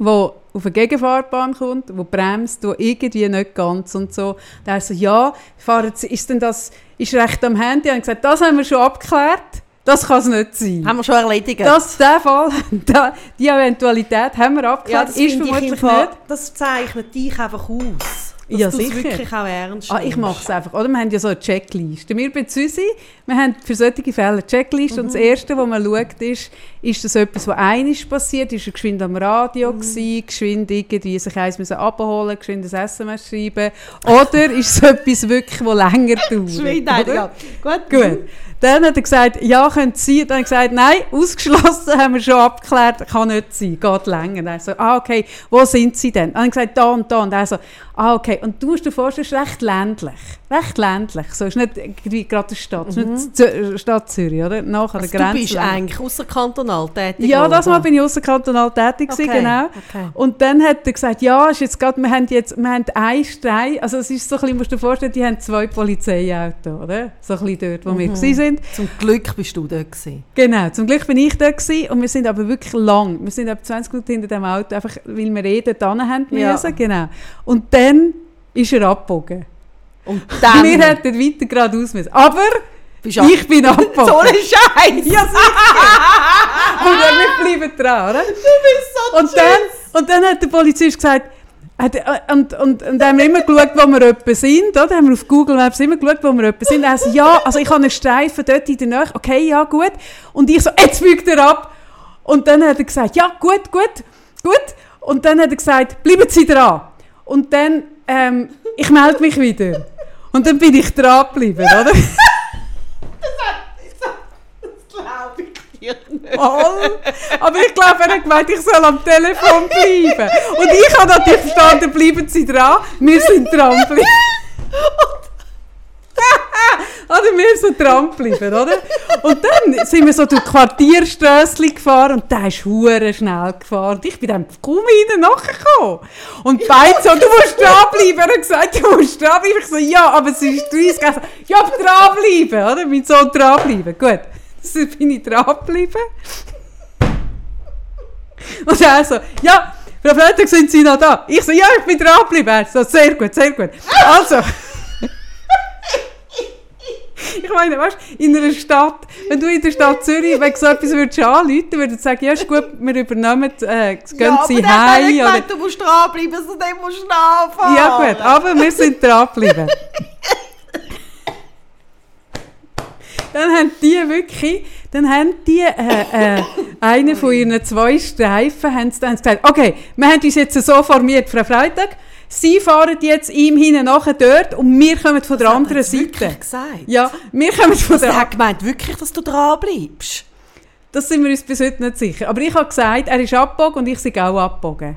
der auf eine Gegenfahrbahn kommt, der bremst, der irgendwie nicht ganz und so. Der so, ja, fahren Sie, ist denn das, ist recht am Handy? Und gesagt, das haben wir schon abgeklärt, das kann es nicht sein. Haben wir schon erledigt. Das, der Fall, *laughs* da- die Eventualität haben wir ja, abgeklärt, das, ist vermutlich nicht. das zeichnet dich einfach aus. Dass Ja, du es wirklich auch ernst Ah, ich mache es einfach. Oder? Wir haben ja so eine Checkliste. Wir bei Süsi, wir haben für solche Fälle eine Checkliste. Und das Erste, was man schaut, ist, ist das etwas, was einiges passiert? Ist er geschwind am Radio gewesen, geschwind irgendwie sich eins müssen abholen, geschwind ein SMS schreiben? Oder ist es *laughs* etwas wirklich, das länger dauert? Oder? ja. Gut. Gut. Dann hat er gesagt, ja, können Sie. Dann hat er gesagt, nein, ausgeschlossen, haben wir schon abgeklärt, kann nicht sein, geht länger. Dann so, ah, okay, wo sind Sie denn? Dann hat er gesagt, da und da. Und er so, ah, okay. Und du musst dir vorstellen, es ist recht ländlich. Recht ländlich. So, es ist nicht irgendwie gerade eine Stadt, es ist nicht Zü Stadt Zürich, oder? Nach an der Also du Grenze. bist lang. eigentlich außerkantonal tätig Ja, das Mal bin ich außerkantonal tätig Okay, genau. okay. Und dann hat er gesagt, ja, ist jetzt grad, wir haben jetzt, wir haben einen Streit, also es ist so ein bisschen, musst du dir vorstellen, die haben zwei Polizeiautos, oder? So ein bisschen dort, wo Mhm. wir gewesen sind. Zum Glück bist du dort gewesen. Genau, zum Glück bin ich da gewesen, und wir sind aber wirklich lang. Wir sind etwa 20 Minuten hinter dem Auto, einfach weil wir eh dort hin haben Ja. müssen, genau. Und dann ist er abgebogen. Und *laughs* dann Wir hätten weiter geradeaus müssen. Aber ich bin *laughs* abgebogen. so ein Scheiß. Ja, sicher. *laughs* und dann wir bleiben dran, oder? Du bist so Und dann, und dann hat der Polizist gesagt, und, und, und dann haben wir immer geschaut, wo wir etwa sind, oder? haben wir auf Google Maps immer geschaut, wo wir etwa sind. Er so, ja, also ich habe einen Streifen dort in der Nähe, okay, ja, gut. Und ich so, jetzt biegt er ab. Und dann hat er gesagt, ja, gut, gut, gut. Und dann hat er gesagt, bleiben Sie dran. Und dann, ähm, ich melde mich wieder. Und dann bin ich dran geblieben, oder? *laughs* Das glaube Voll. Aber ich glaube, er hat gemeint, ich soll am Telefon bleiben. Und ich habe natürlich verstanden, bleiben Sie dran. Wir sind dran *laughs* oder wir sind dran geblieben, oder? Und dann sind wir so durch Quartierströssli gefahren und der ist hure schnell gefahren. Und ich bin dann kaum wieder nachgekommen. Und beide so, du musst dranbleiben. Er hat gesagt, du musst dranbleiben. Ich so, ja, aber es ist 30. Er so, ja, dranbleiben, oder? Mein Sohn dranbleiben. Gut. *laughs* So bin ich dran geblieben. *laughs* Und er so, ja, Frau Freitag, sind Sie noch da? Ich so, ja, ich bin dran geblieben. Er so, sehr gut, sehr gut. Also, *laughs* ich meine, weißt du, in einer Stadt, wenn du in der Stadt Zürich wegen so etwas würdest anrufen, würdest du sagen, ja, ist gut, wir übernehmen, äh, gehen ja, Sie aber heim. Oder, gemeint, du musst dranbleiben, also dann musst du nachfahren. ja gut, aber wir sind dran geblieben. Dann haben die wirklich, dann haben die, äh, äh, einen von ihren zwei Streifen, haben sie dann gesagt, okay, wir haben uns jetzt so formiert, Frau Freitag, Sie fahren jetzt ihm hinten nachher dort und wir kommen von der Das anderen er Seite. wirklich gesagt? Ja, wir kommen von Also, der er hat gemeint wirklich, dass du dran bleibst. Das sind wir uns bis heute nicht sicher. Aber ich habe gesagt, er ist abgebogen und ich sei auch abgebogen.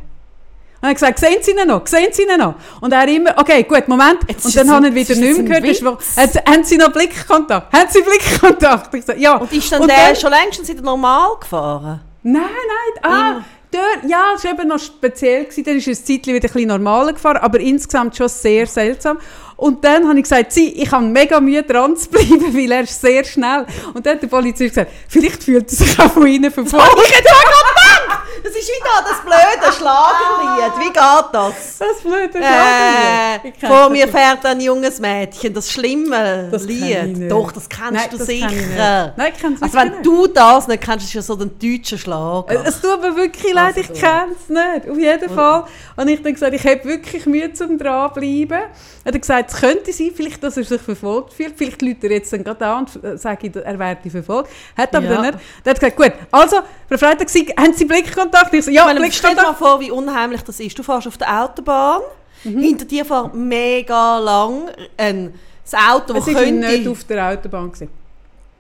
Und er hat gesagt, sehen Sie ihn noch, sehen Sie ihn noch? Und er immer, okay, gut, Moment. Jetzt und dann es habe ein- ich wieder nicht mehr gehört. Witz? Haben, haben Sie noch Blickkontakt? Haben Sie Blickkontakt? Ich sage, ja. Und ist dann Und der dann- schon längst wieder normal gefahren? Nein, nein, ah, dort, ja, es war eben noch speziell, gewesen, dann ist es ein Zeitchen wieder ein bisschen normaler gefahren, aber insgesamt schon sehr seltsam. Und dann habe ich gesagt, sie, ich habe mega Mühe dran zu bleiben, *laughs* weil er ist sehr schnell. Und dann hat der Polizist gesagt, vielleicht fühlt er sich auch von innen verfolgt. ich auch gerade gedacht! Das ist wieder das blöde Schlagerlied. Wie geht das? Das ist blöd, das Äh, Ich kenn vor das mir fährt ein junges Mädchen, das schlimme Das ich Lied. Doch, das kennst Nein, du das kenn ich sicher. Nein, ich kenn's also wenn nicht. du das nicht kennst, ist ja so den deutschen Schlager. Äh, Es tut mir wirklich leid, Also ich kenne es nicht. Auf jeden Fall. Und ich dann gesagt, ich habe wirklich Mühe zum dranbleiben. Er hat gesagt, es könnte sein, vielleicht, dass er sich verfolgt fühlt. Vielleicht läutet er jetzt dann gerade an und äh, sagt, er werde verfolgt. Hat aber Ja. dann nicht. Dann hat gesagt, gut, also, Frau Freitag, Sie, haben Sie Blickkontakt? Ich so, ja, Ich meine, stell dir mal Blickkontakt. vor, wie unheimlich das ist. Du fährst auf der Autobahn, Mhm. hinter dir fährt mega lang ein das Auto, das war nicht könnte auf der Autobahn. Gewesen.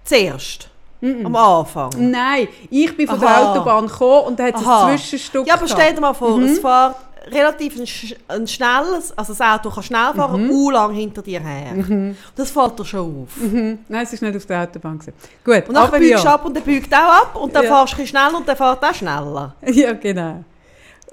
zuerst, am Anfang. Nein, ich bin von der Aha. Autobahn gekommen und da hat es Aha. ein Zwischenstück Ja, aber stell dir mal vor, Mhm. es fährt relativ ein, ein schnelles, also das Auto kann schnell fahren, Mhm. lang hinter dir her. Das fällt dir schon auf. Mhm. Nein, es war nicht auf der Autobahn. Gewesen. Gut, Und dann biegst du ja. ab und der biegt auch ab und dann Ja. fährst du schneller und der fährt auch schneller. *laughs* Ja, genau.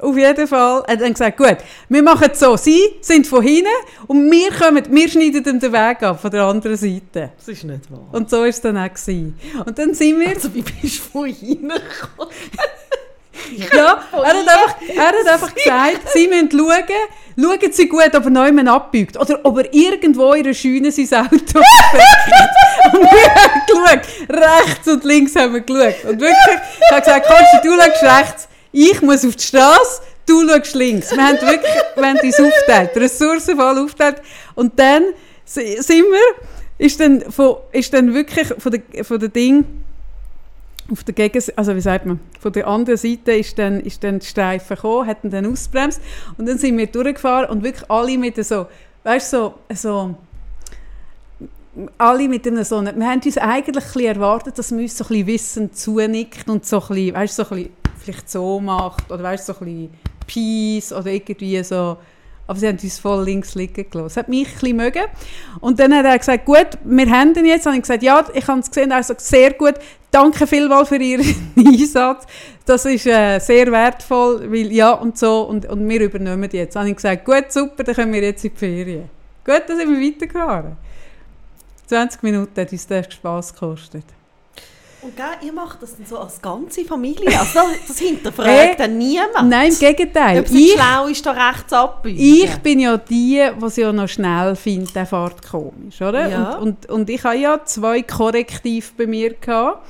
Auf jeden Fall hat er dann gesagt, gut, wir machen es so, Sie sind von hinten und wir, kommen, wir schneiden ihm den Weg ab von der anderen Seite. Das ist nicht wahr. Und so war es dann auch. Gewesen. Und dann sind wir, Also wie bist du von hinten gekommen? *laughs* ja, er hat, einfach, er hat einfach gesagt, Sie müssen schauen, schauen Sie gut, ob er niemand abbiegt oder ob er irgendwo in einer Scheune sein Auto *laughs* versteckt. Und wir haben geschaut, rechts und links haben wir geschaut. Und wirklich, ich habe gesagt, Konsti, du schaust rechts, ich muss auf die Straße, du schaust links. Wir haben wirklich wir haben uns aufgeteilt, ressourcenvoll aufgeteilt. Und dann si- sind wir, ist dann, von, ist dann wirklich von der, von der Ding, auf der Gegenseite, also wie sagt man, von der anderen Seite ist dann, ist dann die Streifen gekommen, hat ihn dann ausgebremst und dann sind wir durchgefahren und wirklich alle mit so, weißt so, so alle mit einem so, wir haben uns eigentlich ein erwartet, dass man uns so ein bisschen wissend zunickt und so ein bisschen, weißt so ein bisschen vielleicht so macht oder weißt so ein bisschen Peace oder irgendwie so, aber sie haben uns voll links liegen gelassen. Das hat mich ein bisschen mögen. Und dann hat er gesagt, gut, wir haben ihn jetzt. Und ich gesagt, ja, ich habe es gesehen. Er sagt, sehr gut. Danke vielmals für Ihren *laughs* Einsatz. Das ist äh, sehr wertvoll, weil ja und so. Und, und wir übernehmen jetzt. Dann habe ich gesagt, gut, super, dann können wir jetzt in die Ferien. Gut, dann sind wir weitergefahren. 20 Minuten hat uns das Spass gekostet. Und gell, ihr macht das dann so als ganze Familie. Also das, hinterfragt Hey, *laughs* dann niemand. Nein, im Gegenteil. Ob Ich, schlau ist, da rechts abbiegen. ich bin ja die, die sie ja noch schnell findet, der fährt komisch, oder? Ja. Und, und, und ich habe ja zwei Korrektive bei mir gehabt,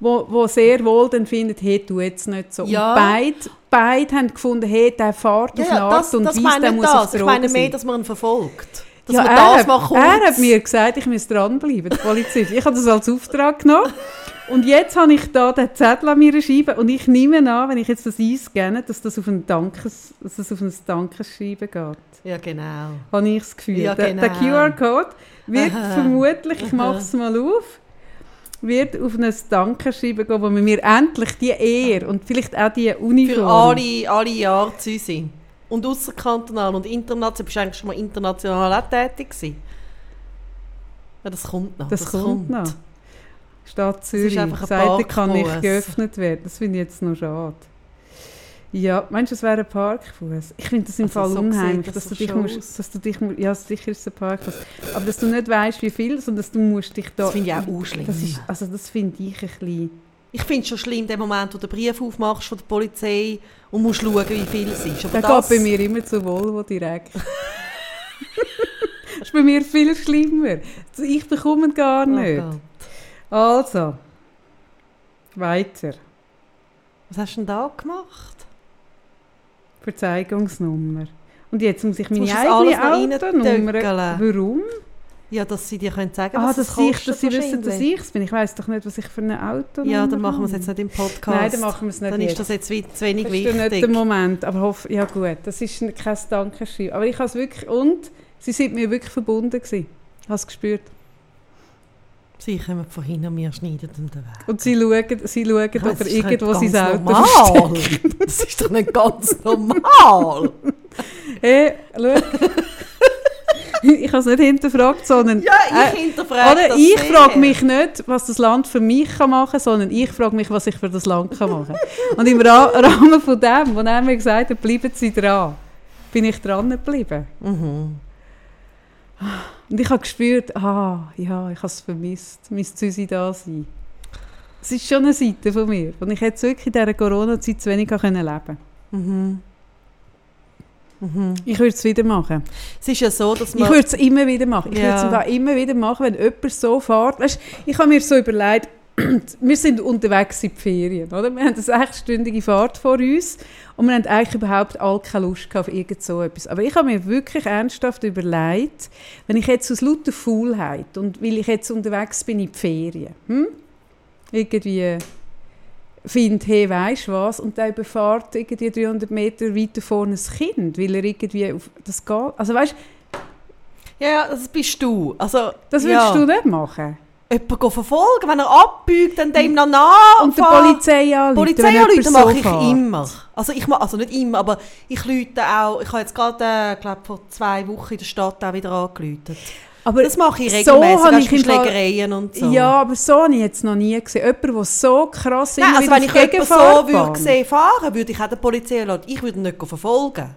wo, wo sehr wohl dann finden, hey, tu jetzt nicht so. Ja. Und beide, beide haben gefunden, hey, der fährt ja, auf eine ja, Art das, und das Weise, der ich muss auf das. Ich Drogen meine mehr, dass man ihn verfolgt. Dass Ja, man er, das mal hat, kurz... er hat mir gesagt, ich muss dranbleiben, der Polizist. Ich habe das als Auftrag genommen. Und jetzt habe ich da den Zettel an mir schreiben und ich nehme an, wenn ich jetzt das einscanne, dass das auf ein Dankes, dass das auf ein Dankesschreiben geht. Ja, genau. Habe ich das Gefühl. Ja, der, der genau. QR-Code wird Aha. vermutlich, ich mache es mal auf, wird auf ein Dankeschreiben gehen, wo wir mir endlich die Ehre und vielleicht auch die Uniform... Für alle, alle Jahre zu sind. Und außerkantonal und international. Bist du eigentlich schon mal international auch tätig gewesen? Ja, das kommt noch. Das, kommt, noch. Stadt Zürich. Seite kann nicht geöffnet werden. Das finde ich jetzt noch schade. Ja, meinst du, es wäre ein Parkfuß? Ich finde das im Also Fall so unheimlich, sieht das dass du dich musst, aus. dass du dich, ja sicher ist es ein Parkfuß, aber dass du nicht weißt, wie viel, sondern dass du musst dich da... Das finde ich auch unschlimm. Das ist, also das finde ich ein bisschen... Ich finde es schon schlimm, den Moment, wo du den Brief aufmachst von der Polizei und musst schauen, wie viel es ist. Aber Der das, geht bei mir immer zu Volvo direkt. das ist bei mir viel schlimmer. Ich bekomme ihn gar Oh nicht. Gott. Also, weiter. Was hast du denn da gemacht? Verzeihungsnummer. Und jetzt muss ich meine das eigene Autonummer... Warum? Ja, dass sie dir können sagen Ah, was dass, es ich, kostet dass sie wissen, dass ich es bin. Ich weiß doch nicht, was ich für ein Auto Ja, habe. dann machen wir es jetzt nicht im Podcast. Nein, dann machen wir es nicht Dann jetzt. ist das jetzt zu wenig Das ist ja nicht wichtig. der Moment, aber hoff, ja gut, das ist kein Dankeschreiben. Aber ich habe es wirklich, und sie sind mir wirklich verbunden gewesen. Ich habe es gespürt. Sie kommen von hinter mir, schneiden den Weg. Und sie schauen, sie schauen Ja, ob das er ist nicht irgendwo sein Auto normal. *laughs* Das ist doch nicht ganz normal. *laughs* Hey, schau. *laughs* ich habe es nicht hinterfragt, sondern... Ja, ich äh, hinterfrage oder das ich frage mich nicht, was das Land für mich kann machen kann, sondern ich frage mich, was ich für das Land kann machen kann. Und im Ra *laughs* Rahmen von dem, wo er mir gesagt hat, bleiben Sie dran, bin ich dran geblieben. Mhm. Und ich habe gespürt, ah, ja, ich habe es vermisst, mein Züsi da sein. Es ist schon eine Seite von mir, und ich hätte wirklich in dieser Corona-Zeit zu wenig können leben Mhm. Mhm. Ich würde es wieder machen. Es ist ja so, dass Ich man... würde es immer wieder machen. Ich Ja. würde es immer wieder machen, wenn jemand so fährt. Weißt, ich habe mir so überlegt, *clears throat* wir sind unterwegs in die Ferien, oder? Wir haben eine sechsstündige Fahrt vor uns und wir haben eigentlich überhaupt alle keine Lust auf irgend so etwas. Aber ich habe mir wirklich ernsthaft überlegt, wenn ich jetzt aus lauter Faulheit und weil ich jetzt unterwegs bin in die Ferien, hm? irgendwie finde, hey, weisst du was, und der überfährt irgendwie 300 Meter weiter vorne ein Kind, weil er irgendwie auf das geht. Also weißt Ja, ja, das bist du. Also, das ja. würdest du nicht machen. Jemanden verfolgen, wenn er abbiegt, dann dem noch nach Und die Polizei anrufen, Polizei anrufen mache ich fährt. immer. Also ich also nicht immer, aber ich lüte auch, ich habe jetzt gerade, äh, glaube vor zwei Wochen in der Stadt auch wieder angelütet. Aber Das mache ich so regelmäßig, weißt ich Schlägereien und so. Ja, aber so habe ich jetzt noch nie gesehen. Jemand, der so krass immer also wenn ich jemanden so würde sehen fahren, würde ich auch der Polizei lassen. Ich würde ihn nicht verfolgen.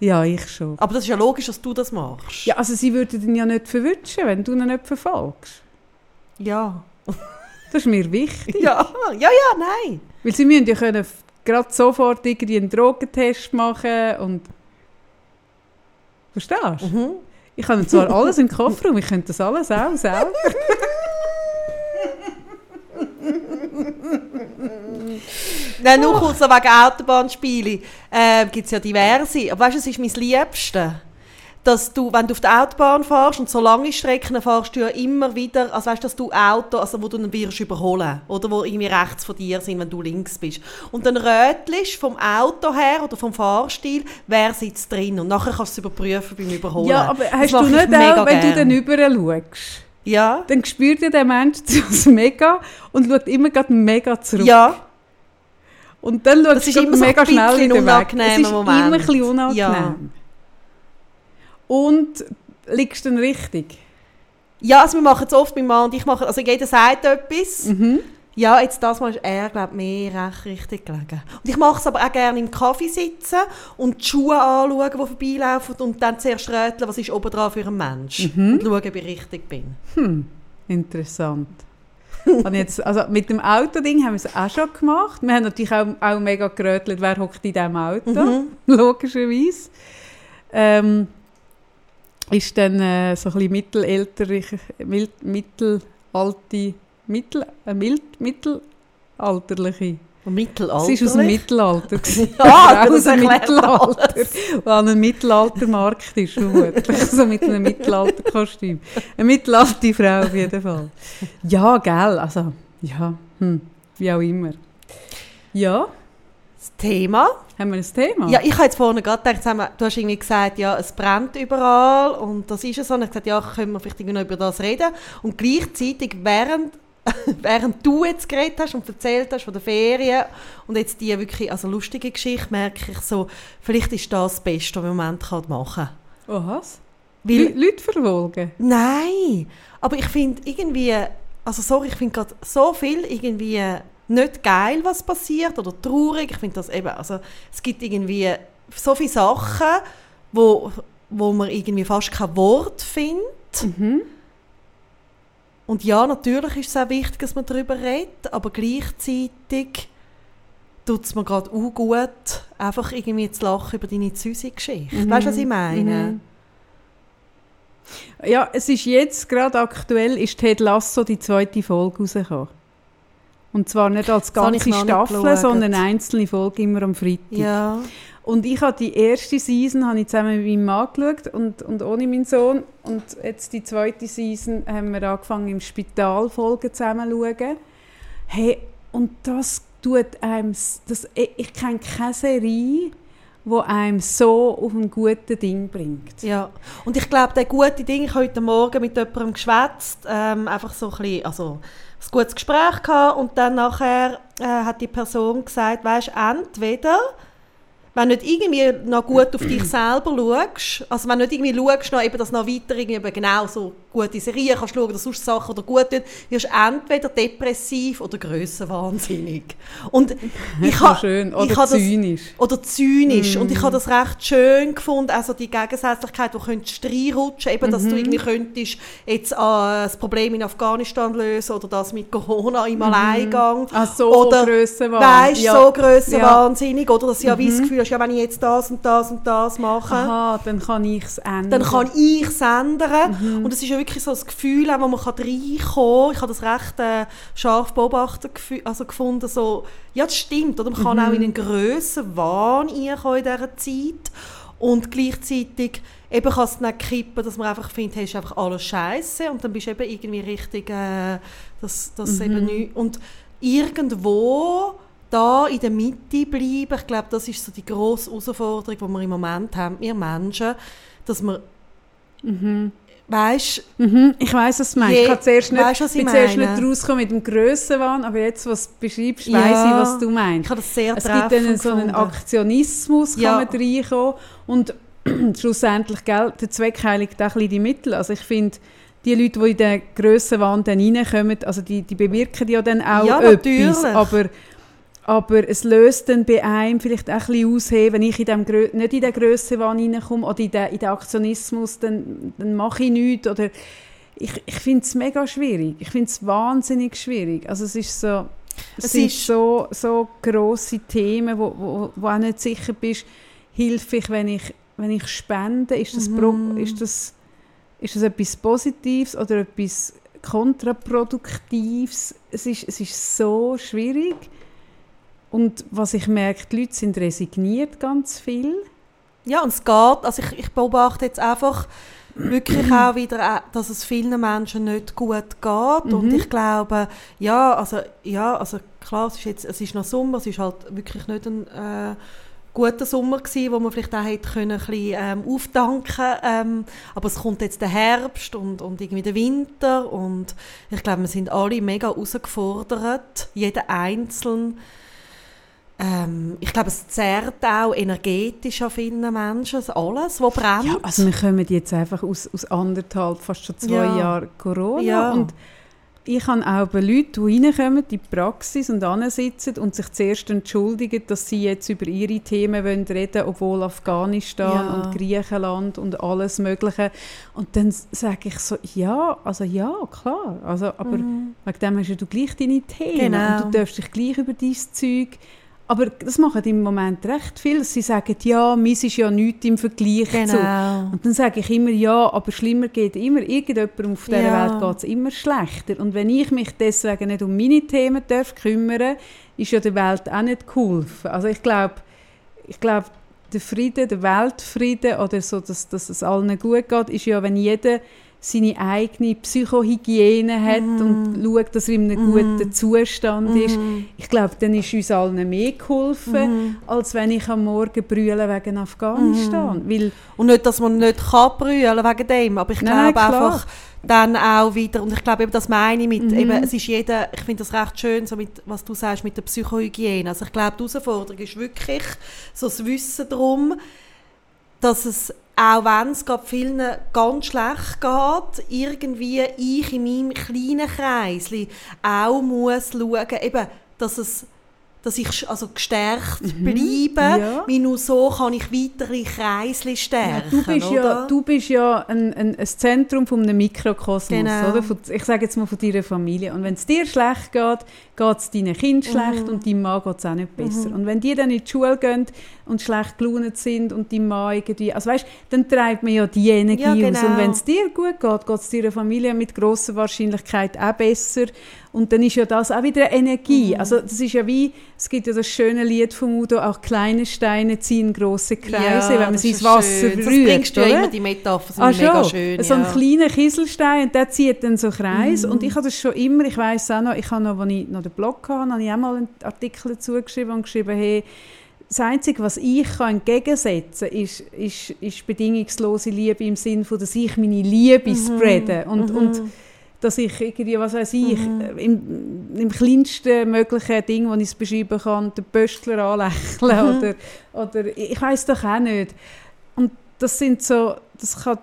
Ja, ich schon. Aber das ist ja logisch, dass du das machst. Ja, also sie würden ihn ja nicht verwünschen, wenn du ihn nicht verfolgst. Ja. Das ist mir wichtig. Ja, ja, ja, nein. Weil sie müssen ja können gerade sofort irgendwie einen Drogentest machen und... Verstehst du? Mhm. Ich habe zwar alles im Kofferraum, ich könnte das alles auch selber. *laughs* Nein, nur kurz wegen Autobahnspiele. Äh, gibt es ja diverse. Aber weißt du, es ist mein Liebste. Dass du, wenn du auf der Autobahn fährst und so lange Strecken fährst du ja immer wieder, also weißt, dass du Auto, also wo du dann wirst überholen, oder wo irgendwie rechts von dir sind, wenn du links bist. Und dann rötelst vom Auto her oder vom Fahrstil, wer sitzt drin und nachher kannst du es überprüfen beim Überholen. Ja, aber hast du nicht auch, wenn du gern. dann rüber schaust, Ja, dann spürt ja der Mensch *laughs* das mega und schaut immer gerade mega zurück. ja, Und dann schaut so mega ein schnell bisschen wieder weg. Es ist Moment. immer ein bisschen unangenehm. Ja. Und liegst du dann richtig? ja, also wir machen es oft, mein Mann und ich machen, also jeder sagt etwas. Mhm. Ja, jetzt das Mal ist er, glaube mir recht richtig gelegen. Und ich mache es aber auch gerne im Kaffee sitzen und die Schuhe anschauen, die vorbeilaufen und dann zuerst rätseln, was ist oben dran für ein Mensch. Mhm. Und schauen, ob ich richtig bin. Hm, interessant. *laughs* Und jetzt, also mit dem Autoding haben wir es auch schon gemacht. Wir haben natürlich auch, auch mega gerötelt, wer hockt in diesem Auto, Mhm. *laughs* logischerweise. Ähm, ist dann äh, so ein bisschen mittelalterlich, mild, mittelalte, mittel, äh, mild, mittelalterliche. Mittelalter. Sie ist aus dem Mittelalter. Ja, *laughs* das aus dem Mittelalter, die an einem Mittelaltermarkt ist, vermutlich. *laughs* so mit einem Mittelalterkostüm. Eine mittelalte Frau auf jeden Fall. Ja, gell, also, ja, hm, wie auch immer. Ja, Das Thema. haben wir ein Thema? Ja, ich habe jetzt vorhin gerade gedacht, du hast irgendwie gesagt, ja, es brennt überall und das ist es so. Und ich habe gesagt, ja, können wir vielleicht noch über das reden. Und gleichzeitig, während, *laughs* während du jetzt geredet hast und erzählt hast von der Ferien und jetzt die wirklich, also lustige Geschichte, merke ich so, vielleicht ist das das Beste, was man im Moment kann machen kann. Oh, was? Weil, Leute verfolgen? Nein, aber ich finde irgendwie, also sorry, ich finde gerade so viel irgendwie nicht geil, was passiert oder traurig. Ich finde das eben, also es gibt irgendwie so viele Sachen, wo, wo man irgendwie fast kein Wort findet. Mhm. Und ja, natürlich ist es auch wichtig, dass man darüber redet, aber gleichzeitig tut es mir gerade auch gut, einfach irgendwie zu lachen über deine Züsi-Geschichte. Mhm. Weißt du, was ich meine? Mhm. Ja, es ist jetzt gerade aktuell, ist Ted Lasso die zweite Folge rausgekommen. Und zwar nicht als ganze Staffel, sondern einzelne Folgen immer am Freitag. Ja. Und ich habe die erste Season habe ich zusammen mit meinem Mann geschaut und, und ohne meinen Sohn. Und jetzt die zweite Season haben wir angefangen im Spital Folgen zusammen zu schauen. Hey, und das tut einem, das, ich, ich kenne keine Serie, die einem so auf ein gutes Ding bringt. Ja, und ich glaube, der gute Ding, ich habe heute Morgen mit jemandem geschwätzt, ähm, einfach so ein bisschen, also ein gutes Gespräch gehabt und dann nachher äh, hat die Person gesagt, weißt entweder wenn du nicht irgendwie noch gut auf dich selber schaust, also wenn du nicht irgendwie schaust, noch eben, dass noch weiter irgendwie genau so gute Serien kannst schauen oder sonst Sachen oder gut tun, wirst du entweder depressiv oder grössenwahnsinnig. Und *laughs* ich habe schön. Oder ich das- zynisch. oder zynisch. Und Mm. ich habe das recht schön gefunden, also die Gegensätzlichkeit, die könntest reinrutschen, eben, dass du Mhm. irgendwie könntest jetzt äh, das Problem in Afghanistan lösen oder das mit Corona im Alleingang. Ah, so Oder. Weißt Ja. so grössenwahnsinnig, oder? Dass du ja wie das Mhm. Gefühl hast, ja, wenn ich jetzt das und das und das mache, Aha, dann kann ich es ändern. dann kann ich es ändern. Mhm. Und es ist ja wirklich so das Gefühl, wo man kann reinkommen kann. Ich habe das recht äh, scharf beobachtet also gefunden, so, ja, das stimmt. Oder? Man kann Mhm. auch in einen grössen Wahn reinkommen in dieser Zeit. Und gleichzeitig eben kann es dann kippen, dass man einfach findet, hey, ist einfach alles scheiße und dann bist du eben irgendwie richtig, äh, dass, dass Mhm. eben nicht... Und irgendwo da in der Mitte bleiben, ich glaube, das ist so die grosse Herausforderung, die wir im Moment haben, wir Menschen, dass wir, Mhm. Weißt Mhm, ich weiss, was du meinst. Je- ich kann zuerst nicht, weisst, was ich bin zuerst nicht rausgekommen mit dem Grössenwahn, aber jetzt, was du beschreibst, Ja. weiss ich, was du ich meinst. habe das sehr Es gibt dann so einen. Aktionismus, kann Ja. man reinkommen. Und *clears throat* schlussendlich, gell, der Zweck heiligt auch ein die Mittel. Also ich finde, die Leute, die in den Grössenwahn dann reinkommen, also die, die bewirken ja dann auch Ja, etwas. natürlich. Aber, aber es löst dann bei einem vielleicht auch ein bisschen aus, hey, wenn ich in dem, nicht in den Grössenwahn reinkomme oder in den, in den Aktionismus, dann, dann mache ich nichts. Oder ich, ich finde es mega schwierig. Ich finde es wahnsinnig schwierig. Also es ist so... Es, Es sind ist- so, so grosse Themen, wo, wo, wo auch nicht sicher bist, hilfe ich, wenn ich, wenn ich spende, ist das, Mhm. ist, das, ist das etwas Positives oder etwas Kontraproduktives? Es ist, es ist so schwierig. Und was ich merke, die Leute sind resigniert ganz viel. Ja, und es geht, also ich, ich beobachte jetzt einfach wirklich *clears throat* auch wieder, äh, dass es vielen Menschen nicht gut geht und Mhm. ich glaube, ja, also, ja, also klar, es ist, jetzt, es ist noch Sommer, es ist halt wirklich nicht ein äh, guter Sommer gewesen, wo man vielleicht auch hätte können, ein bisschen ähm, auftanken ähm, aber es kommt jetzt der Herbst und, und irgendwie der Winter und ich glaube, wir sind alle mega herausgefordert, jeder Einzelne ähm, ich glaube, es zerrt auch energetisch an vielen Menschen, alles, was brennt. Ja, also wir kommen jetzt einfach aus, aus anderthalb, fast schon zwei Ja. Jahren Corona. Ja. Und ich habe auch bei Leuten, die reinkommen, in die Praxis und sitzen und sich zuerst entschuldigen, dass sie jetzt über ihre Themen wollen reden obwohl Afghanistan Ja. und Griechenland und alles Mögliche. Und dann sage ich so, ja, also ja, klar. Also, aber Mhm. wegen dem hast du gleich deine Themen Genau. und du darfst dich gleich über dein Zeug... Aber das machen im Moment recht viel. Sie sagen, ja, meins ist ja nichts im Vergleich zu... Genau. Und dann sage ich immer, ja, aber schlimmer geht immer. Irgendjemandem auf dieser Ja. Welt geht es immer schlechter. Und wenn ich mich deswegen nicht um meine Themen darf kümmern ist ja der Welt auch nicht geholfen. Also ich glaube, ich glaube, der Frieden, der Weltfrieden oder so, dass, dass es allen gut geht, ist ja, wenn jeder seine eigene Psychohygiene hat und schaut, dass er in einem guten Zustand ist. Mhm. Ich glaube, dann ist uns allen mehr geholfen, Mhm. als wenn ich am Morgen brülle wegen Afghanistan. Weil Und nicht, dass man nicht kann brüllen wegen dem, aber ich glaube einfach dann auch wieder, und ich glaube eben, das meine ich mit, Mhm. eben, es ist jeder, ich finde das recht schön, so mit, was du sagst mit der Psychohygiene. Also ich glaube, die Herausforderung ist wirklich so das Wissen darum, dass es, auch wenn es gerade vielen ganz schlecht geht, irgendwie ich in meinem kleinen Kreis auch muss schauen, eben, dass es dass ich also gestärkt bleibe, Mhm. ja. weil nur so kann ich weitere Kreisli Ja, stärken. du, bist ja, oder? du bist ja ein, ein, ein Zentrum von einem Mikrokosmos, Genau. oder? Ich sage jetzt mal von deiner Familie. Und wenn es dir schlecht geht, geht es deinen Kindern schlecht Mhm. und deinem Mann geht es auch nicht besser. Und wenn die dann in die Schule gehen und schlecht gelaunt sind und dein Mann irgendwie, also weißt, dann treibt man ja die Energie Ja, aus. genau. Und wenn es dir gut geht, geht es deiner Familie mit grosser Wahrscheinlichkeit auch besser. Und dann ist ja das auch wieder Energie. Mhm. Also das ist ja wie, es gibt ja das schöne Lied von Udo, auch kleine Steine ziehen große Kreise, ja, wenn man sie ins Wasser schön. berührt. Das bringst du ja immer die Metapher, ah, mega schön. So ein kleiner Kieselstein, der zieht dann so Kreis. Mhm. Und ich habe das schon immer, ich weiß auch noch, ich habe noch, als ich noch den Blog hatte, habe ich auch mal einen Artikel dazu geschrieben und geschrieben, hey, das Einzige, was ich kann entgegensetzen kann, ist, ist, ist bedingungslose Liebe im Sinne von, dass ich meine Liebe mhm. spreade. Und, mhm. und dass ich irgendwie, was weiß ich, mhm. im, im kleinsten möglichen Ding, das ich es beschreiben kann, den Pöstler anlächeln mhm. oder, oder ich weiß doch auch nicht. Und das sind so, das kann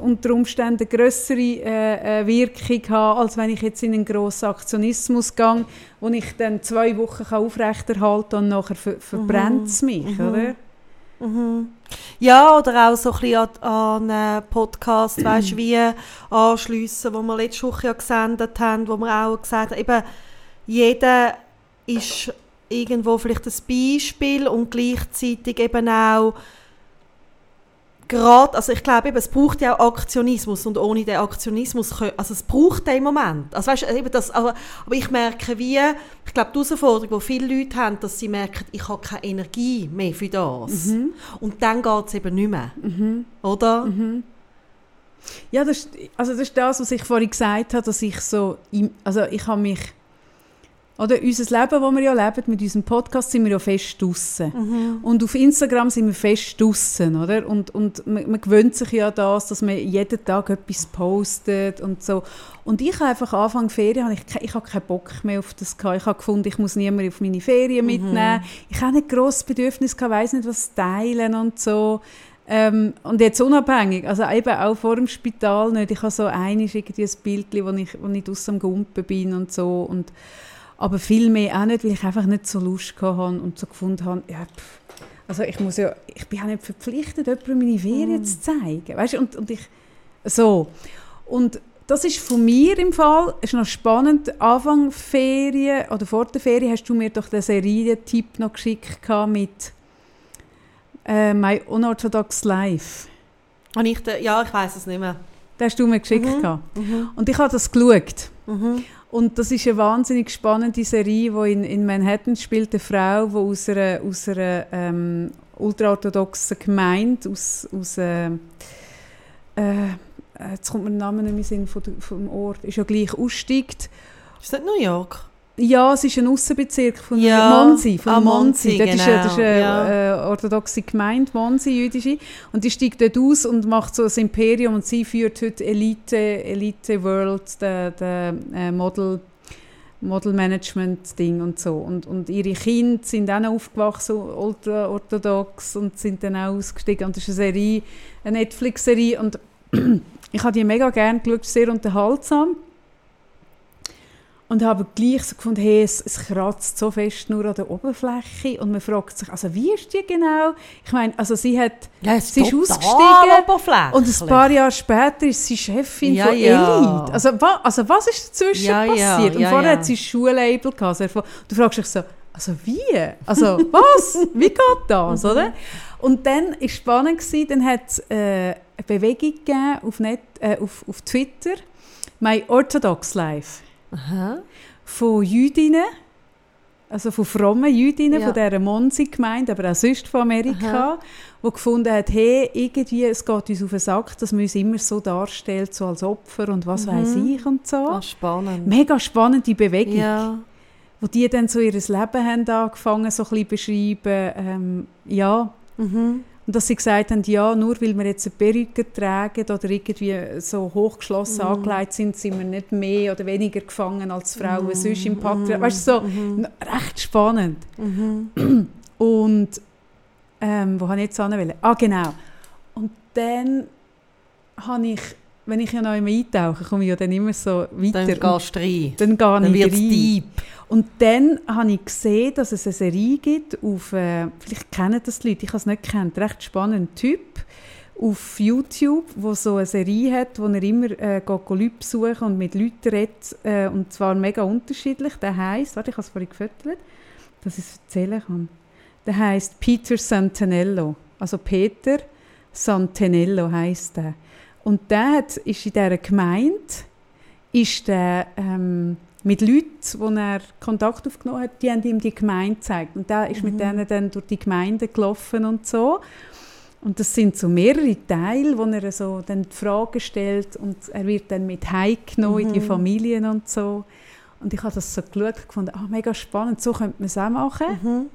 unter Umständen eine größere äh, äh, Wirkung haben, als wenn ich jetzt in einen grossen Aktionismus gehe, wo ich dann zwei Wochen kann aufrechterhalten kann und nachher ver verbrennt es mich, mhm. oder? Mhm. Ja, oder auch so ein bisschen an, an einen Podcast, *clears throat* weißt, wie anschliessen, wo wir letzte Woche ja gesendet haben, wo wir auch gesagt haben, eben, jeder ist irgendwo vielleicht ein Beispiel und gleichzeitig eben auch gerade, also ich glaube eben, es braucht ja auch Aktionismus und ohne den Aktionismus, also es braucht den Moment. Also weißt, eben das, aber, aber ich merke wie, ich glaube die Herausforderung, die viele Leute haben, dass sie merken, ich habe keine Energie mehr für das. Mhm. Und dann geht es eben nicht mehr. Mhm. Oder? Mhm. Ja, das, also das ist das, was ich vorhin gesagt habe, dass ich so, also ich habe mich oder unser Leben, das wir ja leben, mit unserem Podcast, sind wir ja fest draussen. Mhm. Und auf Instagram sind wir fest draussen, oder? Und, und man, man, gewöhnt sich ja das, dass man jeden Tag etwas postet und so. Und ich habe einfach Anfang Ferien, ich, ich habe keinen Bock mehr auf das gehabt. Ich habe gefunden, ich muss niemanden auf meine Ferien mhm. mitnehmen. Ich habe nicht grosses Bedürfnis gehabt, weiss nicht, was teilen und so. Ähm, und jetzt unabhängig, also eben auch vor dem Spital nicht. Ich habe so einiges irgendwie ein Bild, wo ich, wo ich draussen am Gumpen bin und so. Und, aber viel mehr auch nicht, weil ich einfach nicht so Lust hatte und so gefunden habe, ja, pff, also ich muss ja, ich bin ja nicht verpflichtet, jemandem meine Ferien mm. zu zeigen, weißt und, und ich, so. Und das ist von mir im Fall, ist noch spannend, Anfang Ferien oder vor der Ferien hast du mir doch den Serientipp noch geschickt mit äh, «My Unorthodox Life». Und ich, ja, ich weiß es nicht mehr. Den hast du mir geschickt. Mhm. Mhm. Und ich habe das geschaut. Mhm. Und das ist eine wahnsinnig spannende Serie, wo in, in Manhattan spielt eine Frau, die aus einer, aus einer ähm, ultraorthodoxen Gemeinde, aus, aus äh, äh, jetzt kommt mir der Name nicht mehr Sinn vom, vom Ort, ist ja gleich aussteigt. Ist das New York? Ja, es ist ein Aussenbezirk von ja, Monsi. Von ah, Monsi, das genau. ist, das ist eine ja. äh, orthodoxe Gemeinde, Monsi, jüdische. Und die steigt dort aus und macht so ein Imperium und sie führt heute Elite, Elite World, der, der äh, Model, Model Management Ding und so. Und, und ihre Kinder sind auch aufgewachsen, ultra orthodox und sind dann auch ausgestiegen. Und das ist eine Serie, eine Netflix-Serie und *clears throat* ich habe die mega gerne geschaut, sehr unterhaltsam. Und habe gleich so gefunden, hey, es, es, kratzt so fest nur an der Oberfläche. Und man fragt sich, also wie ist die genau? Ich meine, also sie hat, ja, sie ist ausgestiegen und ein paar Jahre später ist sie Chefin ja, von ja. Elite. Also, wa, also was ist dazwischen passiert? und vorher hat sie ein Schuhlabel gehabt. Also, du fragst dich so, also wie? Also was? wie geht das, mhm. oder? Und dann war es spannend, gewesen, dann hat es äh, eine Bewegung gegeben auf, Net, äh, auf, auf Twitter, «My Orthodox Life». Aha. von Jüdinnen, also von frommen Jüdinnen, ja. von dieser Monsi-Gemeinde, aber auch sonst von Amerika, die gefunden hat, hey, irgendwie, es geht uns auf den Sack, dass man uns immer so darstellt, so als Opfer und was mhm. weiß ich und so. Ach, spannend. Mega spannende Bewegung. Ja. Wo die dann so ihr Leben haben angefangen, so ein bisschen beschreiben. Ähm, ja. Mhm. Und dass sie gesagt haben, ja, nur weil wir jetzt eine Perücke tragen oder irgendwie so hochgeschlossen mm. angelegt sind, sind wir nicht mehr oder weniger gefangen als Frauen mm. sonst im Patriarchat. Mm. Weißt du, so mm. recht spannend. -hmm. *clears throat* Und ähm, wo habe ich jetzt anwählen? Ah, genau. Und dann habe ich wenn ich ja noch immer eintauche, komme ich ja dann immer so weiter. Dann gehst du rein. Dann dann ich rein. deep. Und dann habe ich gesehen, dass es eine Serie gibt auf, äh, vielleicht kennen das die Leute, ich habe es nicht kennt, recht spannender Typ auf YouTube, wo so eine Serie hat, wo er immer äh, geht, Leute besuchen und mit Leuten redet, äh, und zwar mega unterschiedlich. Der heisst, warte, ich habe es vorhin gefüttert, dass ich es erzählen kann. Der heisst Peter Santanello, also Peter Santanello heisst der. Und der hat, ist in dieser Gemeinde ist der, ähm, mit Leuten, wo er Kontakt aufgenommen hat, die haben ihm die Gemeinde gezeigt. Und der ist mit denen dann durch die Gemeinde gelaufen und so. Und das sind so mehrere Teile, wo er so dann die Fragen stellt und er wird dann mit heimgenommen in die Familien und so. Und ich habe das so geschaut gefunden, ah, mega spannend, so könnte man es auch machen.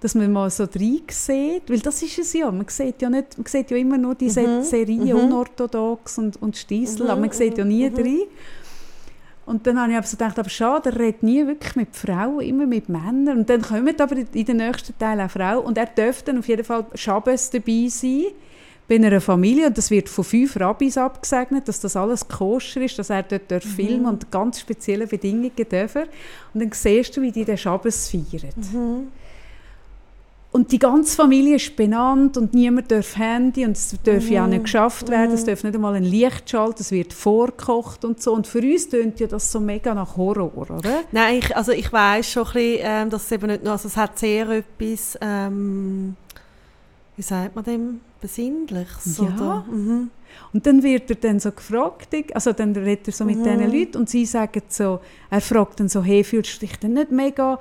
Dass man mal so sieht, weil das ist es ja, man sieht ja, nicht, man sieht ja immer nur diese Mhm. Serien, Mhm. unorthodox und, und Stiesel, Mhm, aber man sieht ja nie mhm. drin. Und dann habe ich aber so gedacht, aber schade, er redet nie wirklich mit Frauen, immer mit Männern. Und dann kommen aber in den nächsten Teil auch Frauen. Und er dürfte dann auf jeden Fall Schabes dabei sein, bei einer Familie. Und das wird von fünf Rabbis abgesegnet, dass das alles koscher ist, dass er dort mhm. filmen und ganz spezielle Bedingungen dürfen. Und dann siehst du, wie die den Schabes feiern. Mhm. Und die ganze Familie ist benannt und niemand darf Handy und es darf ja auch nicht geschafft werden, es darf nicht einmal ein Licht schalten, es wird vorgekocht und so. Und für uns tönt ja das so mega nach Horror, oder? Nein, ich, also ich weiß schon ein bisschen, ähm, dass es eben nicht nur, also es hat sehr etwas, ähm, wie sagt man dem, Besinnliches, Ja. oder? Mhm. Und dann wird er dann so gefragt, also dann redet er so mit Mhm. diesen Leuten und sie sagen so, er fragt dann so, hey, fühlst du dich denn nicht mega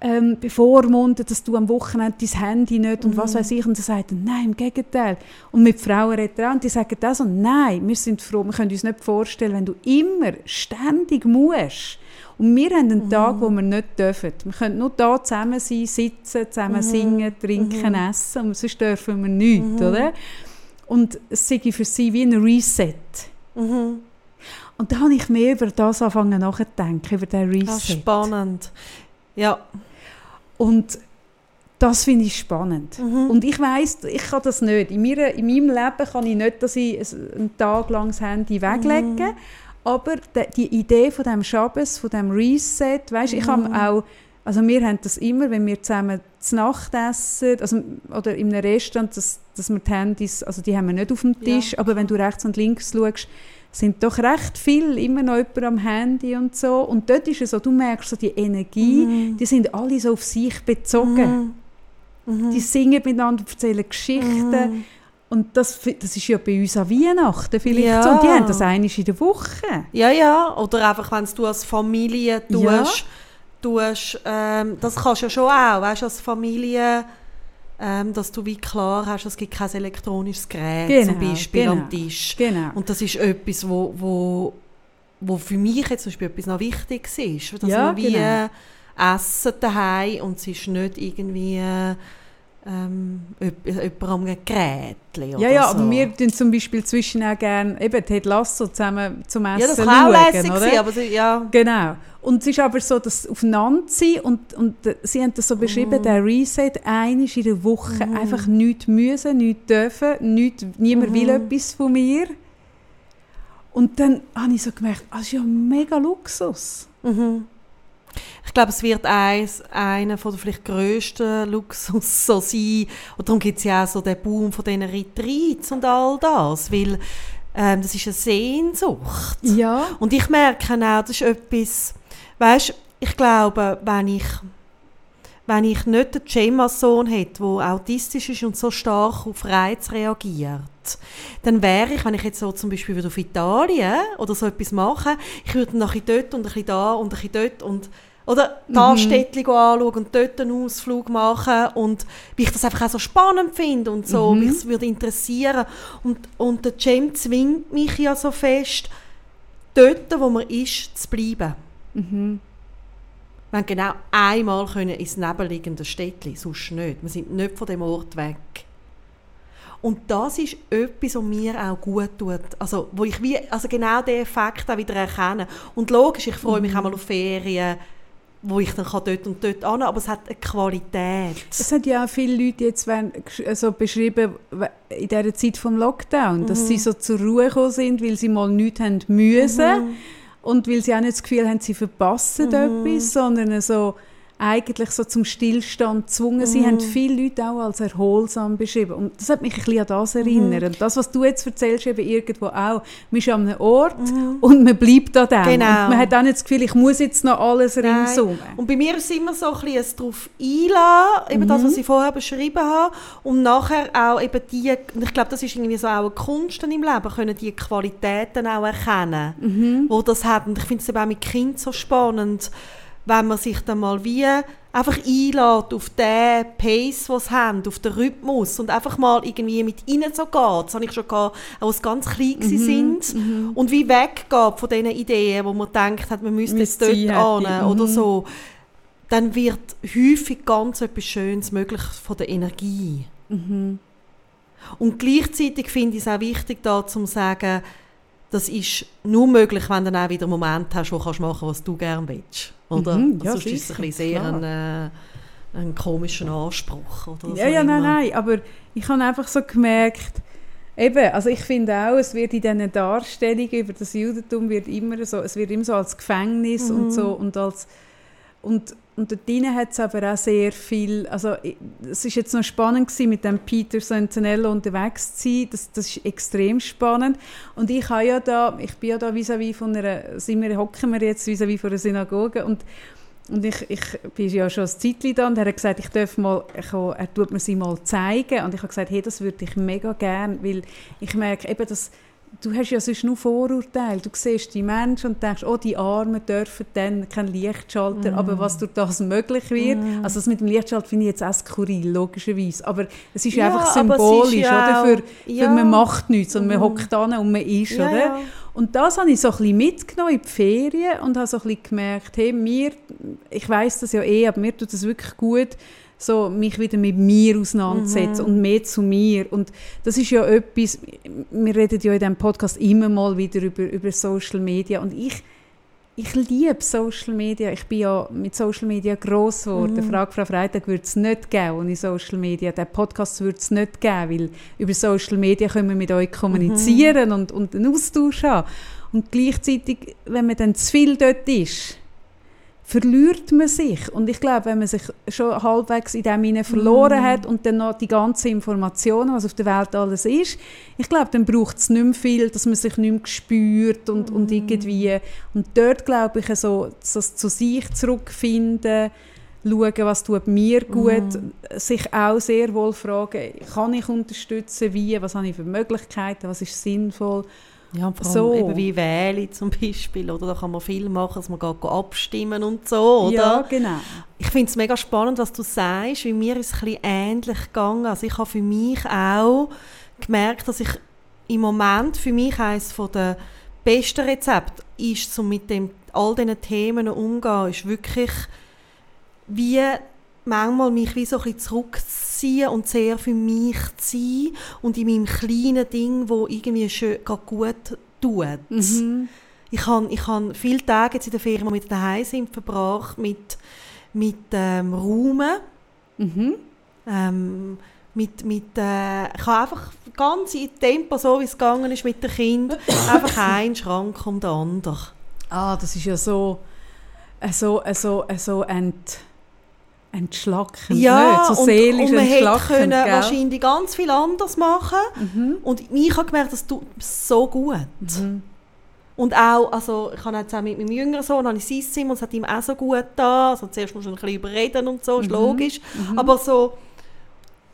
ähm, bevormundet, dass du am Wochenende dein Handy nicht und Mhm. was weiß ich. Und er sagt nein, im Gegenteil. Und mit Frauen redet er und die sagen auch so, nein, wir sind froh, wir können uns nicht vorstellen, wenn du immer ständig musst. Und wir haben einen Tag, wo wir nicht dürfen. Wir können nur da zusammen sein, sitzen, zusammen singen, trinken, essen und sonst dürfen wir nichts, oder? Und es sei für sie wie ein Reset. Mhm. Und da habe ich mehr über das angefangen nachzudenken, über den Reset. Ah, spannend. Ja. Und das finde ich spannend. Mhm. Und ich weiß, ich kann das nicht. In, mir, in meinem Leben kann ich nicht, dass ich ein- einen Tag lang das Handy weglege. Mhm. Aber die Idee von dem Schabes, von dem Reset, weißt, ich Mhm. habe auch, also wir haben das immer, wenn wir zusammen zu Nacht essen, also, oder in einem Restaurant, dass, dass wir die Handys, also die haben wir nicht auf dem Ja. Tisch, aber wenn du rechts und links schaust, sind doch recht viel immer noch jemand am Handy und so. Und dort ist es so, du merkst so die Energie, Mhm. die sind alle so auf sich bezogen. Mhm. Die singen miteinander, erzählen Geschichten. Mhm. Und das, das ist ja bei uns an Weihnachten vielleicht Ja. so. Und die haben das einmal in der Woche. Ja, ja. Oder einfach, wenn du als Familie tust, Ja. tust ähm, das kannst du ja schon auch, weißt, als Familie, ähm, dass du wie klar hast, es gibt kein elektronisches Gerät Genau, zum Beispiel genau. am Tisch. Genau. Und das ist etwas, wo, wo, wo für mich jetzt zum Beispiel etwas noch wichtig ist. Dass Ja, man wie genau. essen daheim und es ist nicht irgendwie äh, ähm, jemand jemand am Gerät oder Ja, ja, so. aber wir tun zum Beispiel zwischen auch gerne eben Ted Lasso zusammen zum Essen ja, das war auch lässig, aber sie, ja. Genau. Und es ist aber so, dass aufeinander sein und, und äh, sie haben das so beschrieben, der Reset, einmal in der Woche, einfach nichts müssen, nichts dürfen, nichts, niemand will etwas von mir. Und dann habe ich so gemerkt, das ist ja mega Luxus. Mhm. Ich glaube, es wird eins, einer von der vielleicht grössten Luxus *laughs* so sein. Und darum gibt es ja auch so den Boom von diesen Retreats und all das, weil ähm, das ist eine Sehnsucht. Ja. Und ich merke auch, das ist etwas, weißt, ich glaube, wenn ich, wenn ich nicht den Gemma-Sohn hätte, der autistisch ist und so stark auf Reiz reagiert, dann wäre ich, wenn ich jetzt so zum Beispiel würde auf Italien oder so etwas machen, ich würde dann ein dort und ein bisschen da und ein bisschen dort und oder da Mhm. Städtchen anschauen und dort einen Ausflug machen und wie ich das einfach auch so spannend finde und so, Mhm. mich es würde interessieren und, und der Cem zwingt mich ja so fest, dort, wo man ist, zu bleiben. Mhm. Wir haben genau einmal können ins nebenliegende Städtchen, sonst nicht. Wir sind nicht von dem Ort weg. Und das ist etwas, was mir auch gut tut. Also, wo ich wie, also genau den Effekt auch wieder erkenne. Und logisch, ich freue mich auch mal auf Ferien, wo ich dann kann dort und dort an, aber es hat eine Qualität. Es hat ja auch viele Leute jetzt wenn, also beschrieben in dieser Zeit vom Lockdown, dass Mhm. sie so zur Ruhe gekommen sind, weil sie mal nichts haben müssen Mhm. Und weil sie auch nicht das Gefühl haben, sie verpassen etwas, sondern so eigentlich so zum Stillstand gezwungen. Sie haben viele Leute auch als erholsam beschrieben. Und das hat mich ein bisschen an das erinnert. Und das, was du jetzt erzählst, eben irgendwo auch. Man ist an einem Ort und man bleibt da dann. Genau. Und man hat auch nicht das Gefühl, ich muss jetzt noch alles ringsum. Und bei mir ist es immer so ein bisschen ein darauf einlassen, eben das, was ich vorher beschrieben habe. Und nachher auch eben die, und ich glaube, das ist irgendwie so auch eine Kunst im Leben, können die Qualitäten auch erkennen, wo das hat. Und ich finde es eben auch mit Kindern so spannend, wenn man sich dann mal wie einfach einlädt auf den Pace, den sie haben, auf den Rhythmus und einfach mal irgendwie mit ihnen so geht. Das habe ich schon gehabt, als ganz klein mhm, sind. Und wie weggeht von diesen Ideen, wo man denkt, hat, man müsste jetzt dort hin hätte. oder Mhm. so. Dann wird häufig ganz etwas Schönes möglich von der Energie. Und gleichzeitig finde ich es auch wichtig, da zu sagen, das ist nur möglich, wenn du dann auch wieder einen Moment hast, wo du machen kannst, was du gerne willst. Oder? Mhm, ja, Sonst ist es ein sicher, bisschen sehr ein, äh, ein komischer Anspruch. Oder Ja, ja, nein, nein, aber ich habe einfach so gemerkt, eben, also ich finde auch, es wird in diesen Darstellungen über das Judentum wird immer so, es wird immer so als Gefängnis und so und als und und dort hat es aber auch sehr viel, also es ist jetzt noch spannend gewesen, mit dem Peter Santinello unterwegs zu sein, das, das ist extrem spannend und ich habe ja da, ich bin ja da vis-à-vis von einer, sind wir, hocken wir jetzt vis-à-vis von einer Synagoge und und ich, ich bin ja schon ein Zeitchen da und er hat gesagt, ich darf mal, ich, er tut mir sie mal zeigen. Und ich habe gesagt, hey, das würde ich mega gern, weil ich merke eben, dass du hast ja sonst nur Vorurteile. Du siehst die Menschen und denkst, oh, die Armen dürfen dann keinen Lichtschalter. Aber was durch das möglich wird, also das mit dem Lichtschalter finde ich jetzt auch skurril, logischerweise. Aber es ist Ja, einfach es ist symbolisch, ja oder? Für, ja. für man macht nichts und man hockt an und man ist, Ja, oder? Und das habe ich so ein bisschen mitgenommen in die Ferien und habe so ein bisschen gemerkt, hey, mir, ich weiß das ja eh, aber mir tut es wirklich gut, so mich wieder mit mir auseinandersetzen und mehr zu mir. Und das ist ja etwas, wir reden ja in diesem Podcast immer mal wieder über, über Social Media und ich, ich liebe Social Media. Ich bin ja mit Social Media gross geworden. Frage Frau Freitag würde es nicht geben ohne Social Media. Den Podcast würde es nicht geben, weil über Social Media können wir mit euch kommunizieren und, und einen Austausch haben. Und gleichzeitig, wenn man dann zu viel dort ist, verliert man sich. Und ich glaube, wenn man sich schon halbwegs in dem hinein verloren hat und dann noch die ganzen Informationen, was auf der Welt alles ist, ich glaube, dann braucht es nicht mehr viel, dass man sich nicht mehr spürt und, und irgendwie. Und dort glaube ich, so, das zu sich zurückfinden, schauen, was tut mir gut, sich auch sehr wohl fragen, kann ich unterstützen, wie, was habe ich für Möglichkeiten, was ist sinnvoll. Ja, vor allem So. eben wie *laughs* Wählen zum Beispiel, oder? Da kann man viel machen, dass man geht, abstimmen und so, oder? Ja, genau. Ich finde es mega spannend, was du sagst, weil mir ist es ein bisschen ähnlich gegangen. Also ich habe für mich auch gemerkt, dass ich im Moment für mich eines der besten Rezepte ist, um mit dem, all diesen Themen umzugehen, ist wirklich wie manchmal mich wie so ein bisschen zurückziehen und sehr für mich zu sein und in meinem kleinen Ding, wo irgendwie schön gut tut. Mhm. Ich habe ich han viele Tage jetzt in der Ferien, die wir daheim sind, verbracht mit, mit ähm, Räumen. Mhm. Ähm, mit, mit, äh, ich habe einfach ganz in Tempo, so wie es gegangen ist mit dem Kind, *coughs* einfach einen Schrank um den anderen. Ah, das ist ja so, äh, so, äh, so, äh, so ent, entschlackend, Ja, nicht? so und, seelisch und man hätte entschlackend, können gell? wahrscheinlich ganz viel anders machen Mhm. Und ich habe gemerkt, das tut mir so gut. Mhm. Und auch, also ich habe jetzt auch mit meinem jüngeren Sohn habe ich sein Zimmer und es hat ihm auch so gut da. Also zuerst muss man ein bisschen überreden und so, Mhm. ist logisch. Aber so,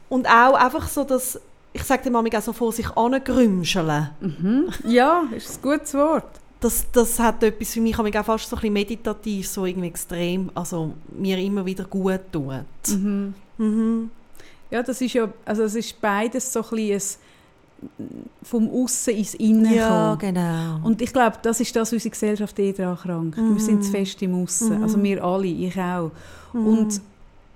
und auch einfach so, dass, ich sage dem manchmal auch so vor sich angrümscheln. Mhm. Ja, ist ein gutes Wort. Das, das hat etwas für mich, habe ich auch fast so ein bisschen meditativ, so irgendwie extrem, also mir immer wieder gut tut. Mhm. Mhm. Ja, das ist ja, also es ist beides so ein bisschen vom Aussen ins Innen Ja, kommen. genau. Und ich glaube, das ist das, was unsere Gesellschaft eh daran krankt. Wir sind zu fest im Aussen. Also wir alle, ich auch. Und,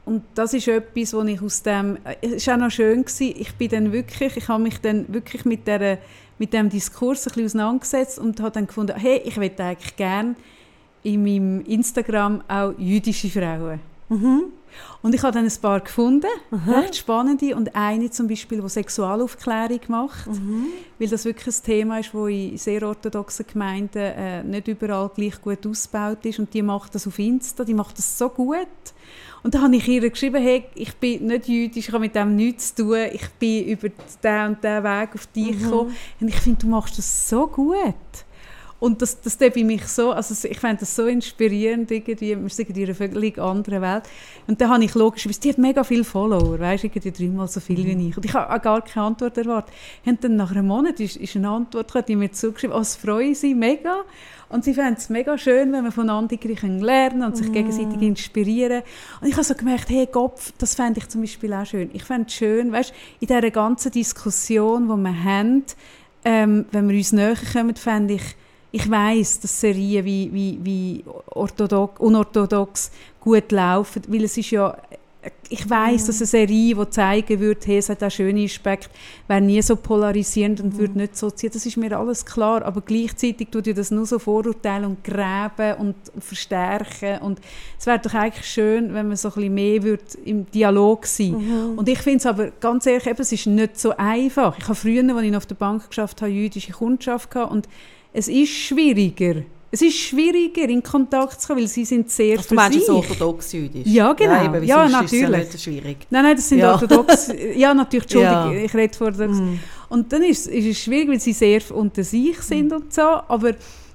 und das ist etwas, wo ich aus dem... Es war auch noch schön, gewesen, ich bin dann wirklich, ich habe mich dann wirklich mit, der, mit dem Diskurs ein bisschen auseinandergesetzt und habe dann gefunden, hey, ich möchte eigentlich gerne in meinem Instagram auch jüdische Frauen. Mhm. Und ich habe dann ein paar gefunden, recht spannende, und eine zum Beispiel, die Sexualaufklärung macht, Mhm. weil das wirklich ein Thema ist, das in sehr orthodoxen Gemeinden äh, nicht überall gleich gut ausgebaut ist und die macht das auf Insta, die macht das so gut. Und da habe ich ihr geschrieben, hey, ich bin nicht jüdisch, ich habe mit dem nichts zu tun, ich bin über diesen und diesen Weg auf dich gekommen und ich finde, du machst das so gut. Und das, das bei mich so, also ich fände das so inspirierend irgendwie, wir sind in einer völlig anderen Welt. Und dann habe ich logisch gewusst, die hat mega viele Follower, weißt du, irgendwie dreimal so viel wie ich. Und ich habe auch gar keine Antwort erwartet. Und dann nach einem Monat ist, ist eine Antwort gekommen, die mir zugeschrieben, oh, es freuen sie mega. Und sie fänden es mega schön, wenn wir voneinander lernen können und sich gegenseitig inspirieren. Und ich habe so gemerkt, hey Kopf, das fände ich zum Beispiel auch schön. Ich fände es schön, weißt, in dieser ganzen Diskussion, die wir haben, ähm, wenn wir uns näher kommen, fände ich, ich weiss, dass Serien wie, wie, wie orthodox, unorthodox gut laufen, weil es ist ja, ich weiss, dass eine Serie, die zeigen würde, hey, es hat auch schöne Aspekte, wäre nie so polarisierend und würde nicht so ziehen. Das ist mir alles klar, aber gleichzeitig tut ja das nur so Vorurteile und gräben und verstärken und es wäre doch eigentlich schön, wenn man so ein bisschen mehr würde im Dialog sein Und ich finde es aber, ganz ehrlich, eben, es ist nicht so einfach. Ich habe früher, als ich auf der Bank geschafft habe, jüdische Kundschaft gehabt und es ist schwieriger. Es ist schwieriger, in Kontakt zu kommen, weil sie sind sehr für du meinst sich. jetzt orthodox-jüdisch? Ja, genau. Ja, eben, Ja, Ist natürlich. ja nicht schwierig. Nein, nein, das sind Ja. orthodox. *laughs* Ja, natürlich, Entschuldigung, Ja. Ich rede vor orthodox. Und dann ist, ist es schwierig, weil sie sehr unter sich sind und so. Aber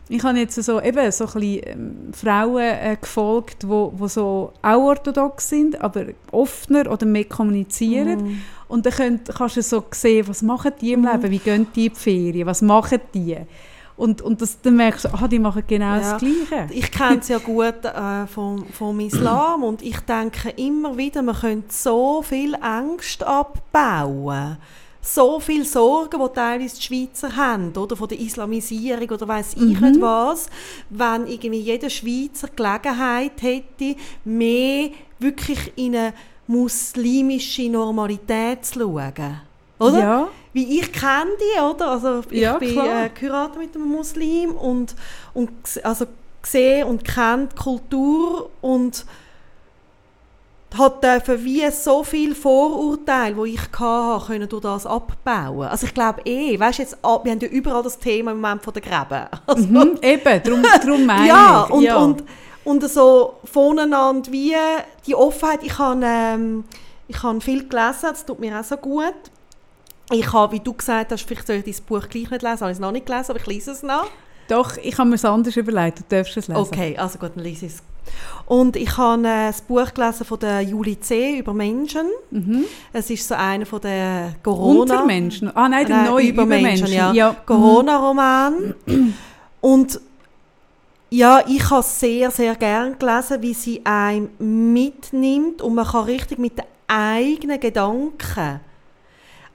ich habe jetzt so, eben, so ein bisschen ähm, Frauen äh, gefolgt, wo, wo so auch orthodox sind, aber offener oder mehr kommunizieren. Mhm. Und dann könnt, kannst du so sehen, was machen die im Leben, wie gehen die in die Ferien, was machen die. Und, und das, dann merkst du, ah, die machen genau Ja. das Gleiche. Ich kenne es ja gut äh, vom, vom Islam und ich denke immer wieder, man könnte so viel Angst abbauen. So viel Sorgen, die teilweise die Schweizer haben, oder von der Islamisierung oder weiß ich nicht was, wenn irgendwie jeder Schweizer Gelegenheit hätte, mehr wirklich in eine muslimische Normalität zu schauen. Oder? Ja. Wie ich kenne die, oder? Also ich Ja, bin äh, geheiratet mit einem Muslim und, und also sehe und kenne die Kultur und hat dürfen wie so viel Vorurteile, die ich hatte, können durch das abbauen. Also ich glaube eh, weißt jetzt, ah, wir haben ja überall das Thema im Moment von der Gräben. *laughs* Also, Mhm, eben, darum, darum meine *laughs* ja, ich. und, ja. und, und so voneinander wie die Offenheit. Ich habe ähm, ich habe viel gelesen, das tut mir auch so gut. Ich habe, wie du gesagt hast, vielleicht soll ich dein Buch gleich nicht lesen, habe ich es noch nicht gelesen, aber ich lese es noch. Doch, ich habe mir es anders überlegt, du darfst es lesen. Okay, also gut, dann lese ich es. Und ich habe äh, das Buch gelesen von der Julie C. über Menschen. Es ist so einer von der Corona... Untermenschen? Ah nein, der Nein, neue Übermenschen, Übermenschen. ja. ja. Mhm. Corona-Roman. Und ja, ich habe sehr, sehr gern gelesen, wie sie einem mitnimmt und man kann richtig mit den eigenen Gedanken,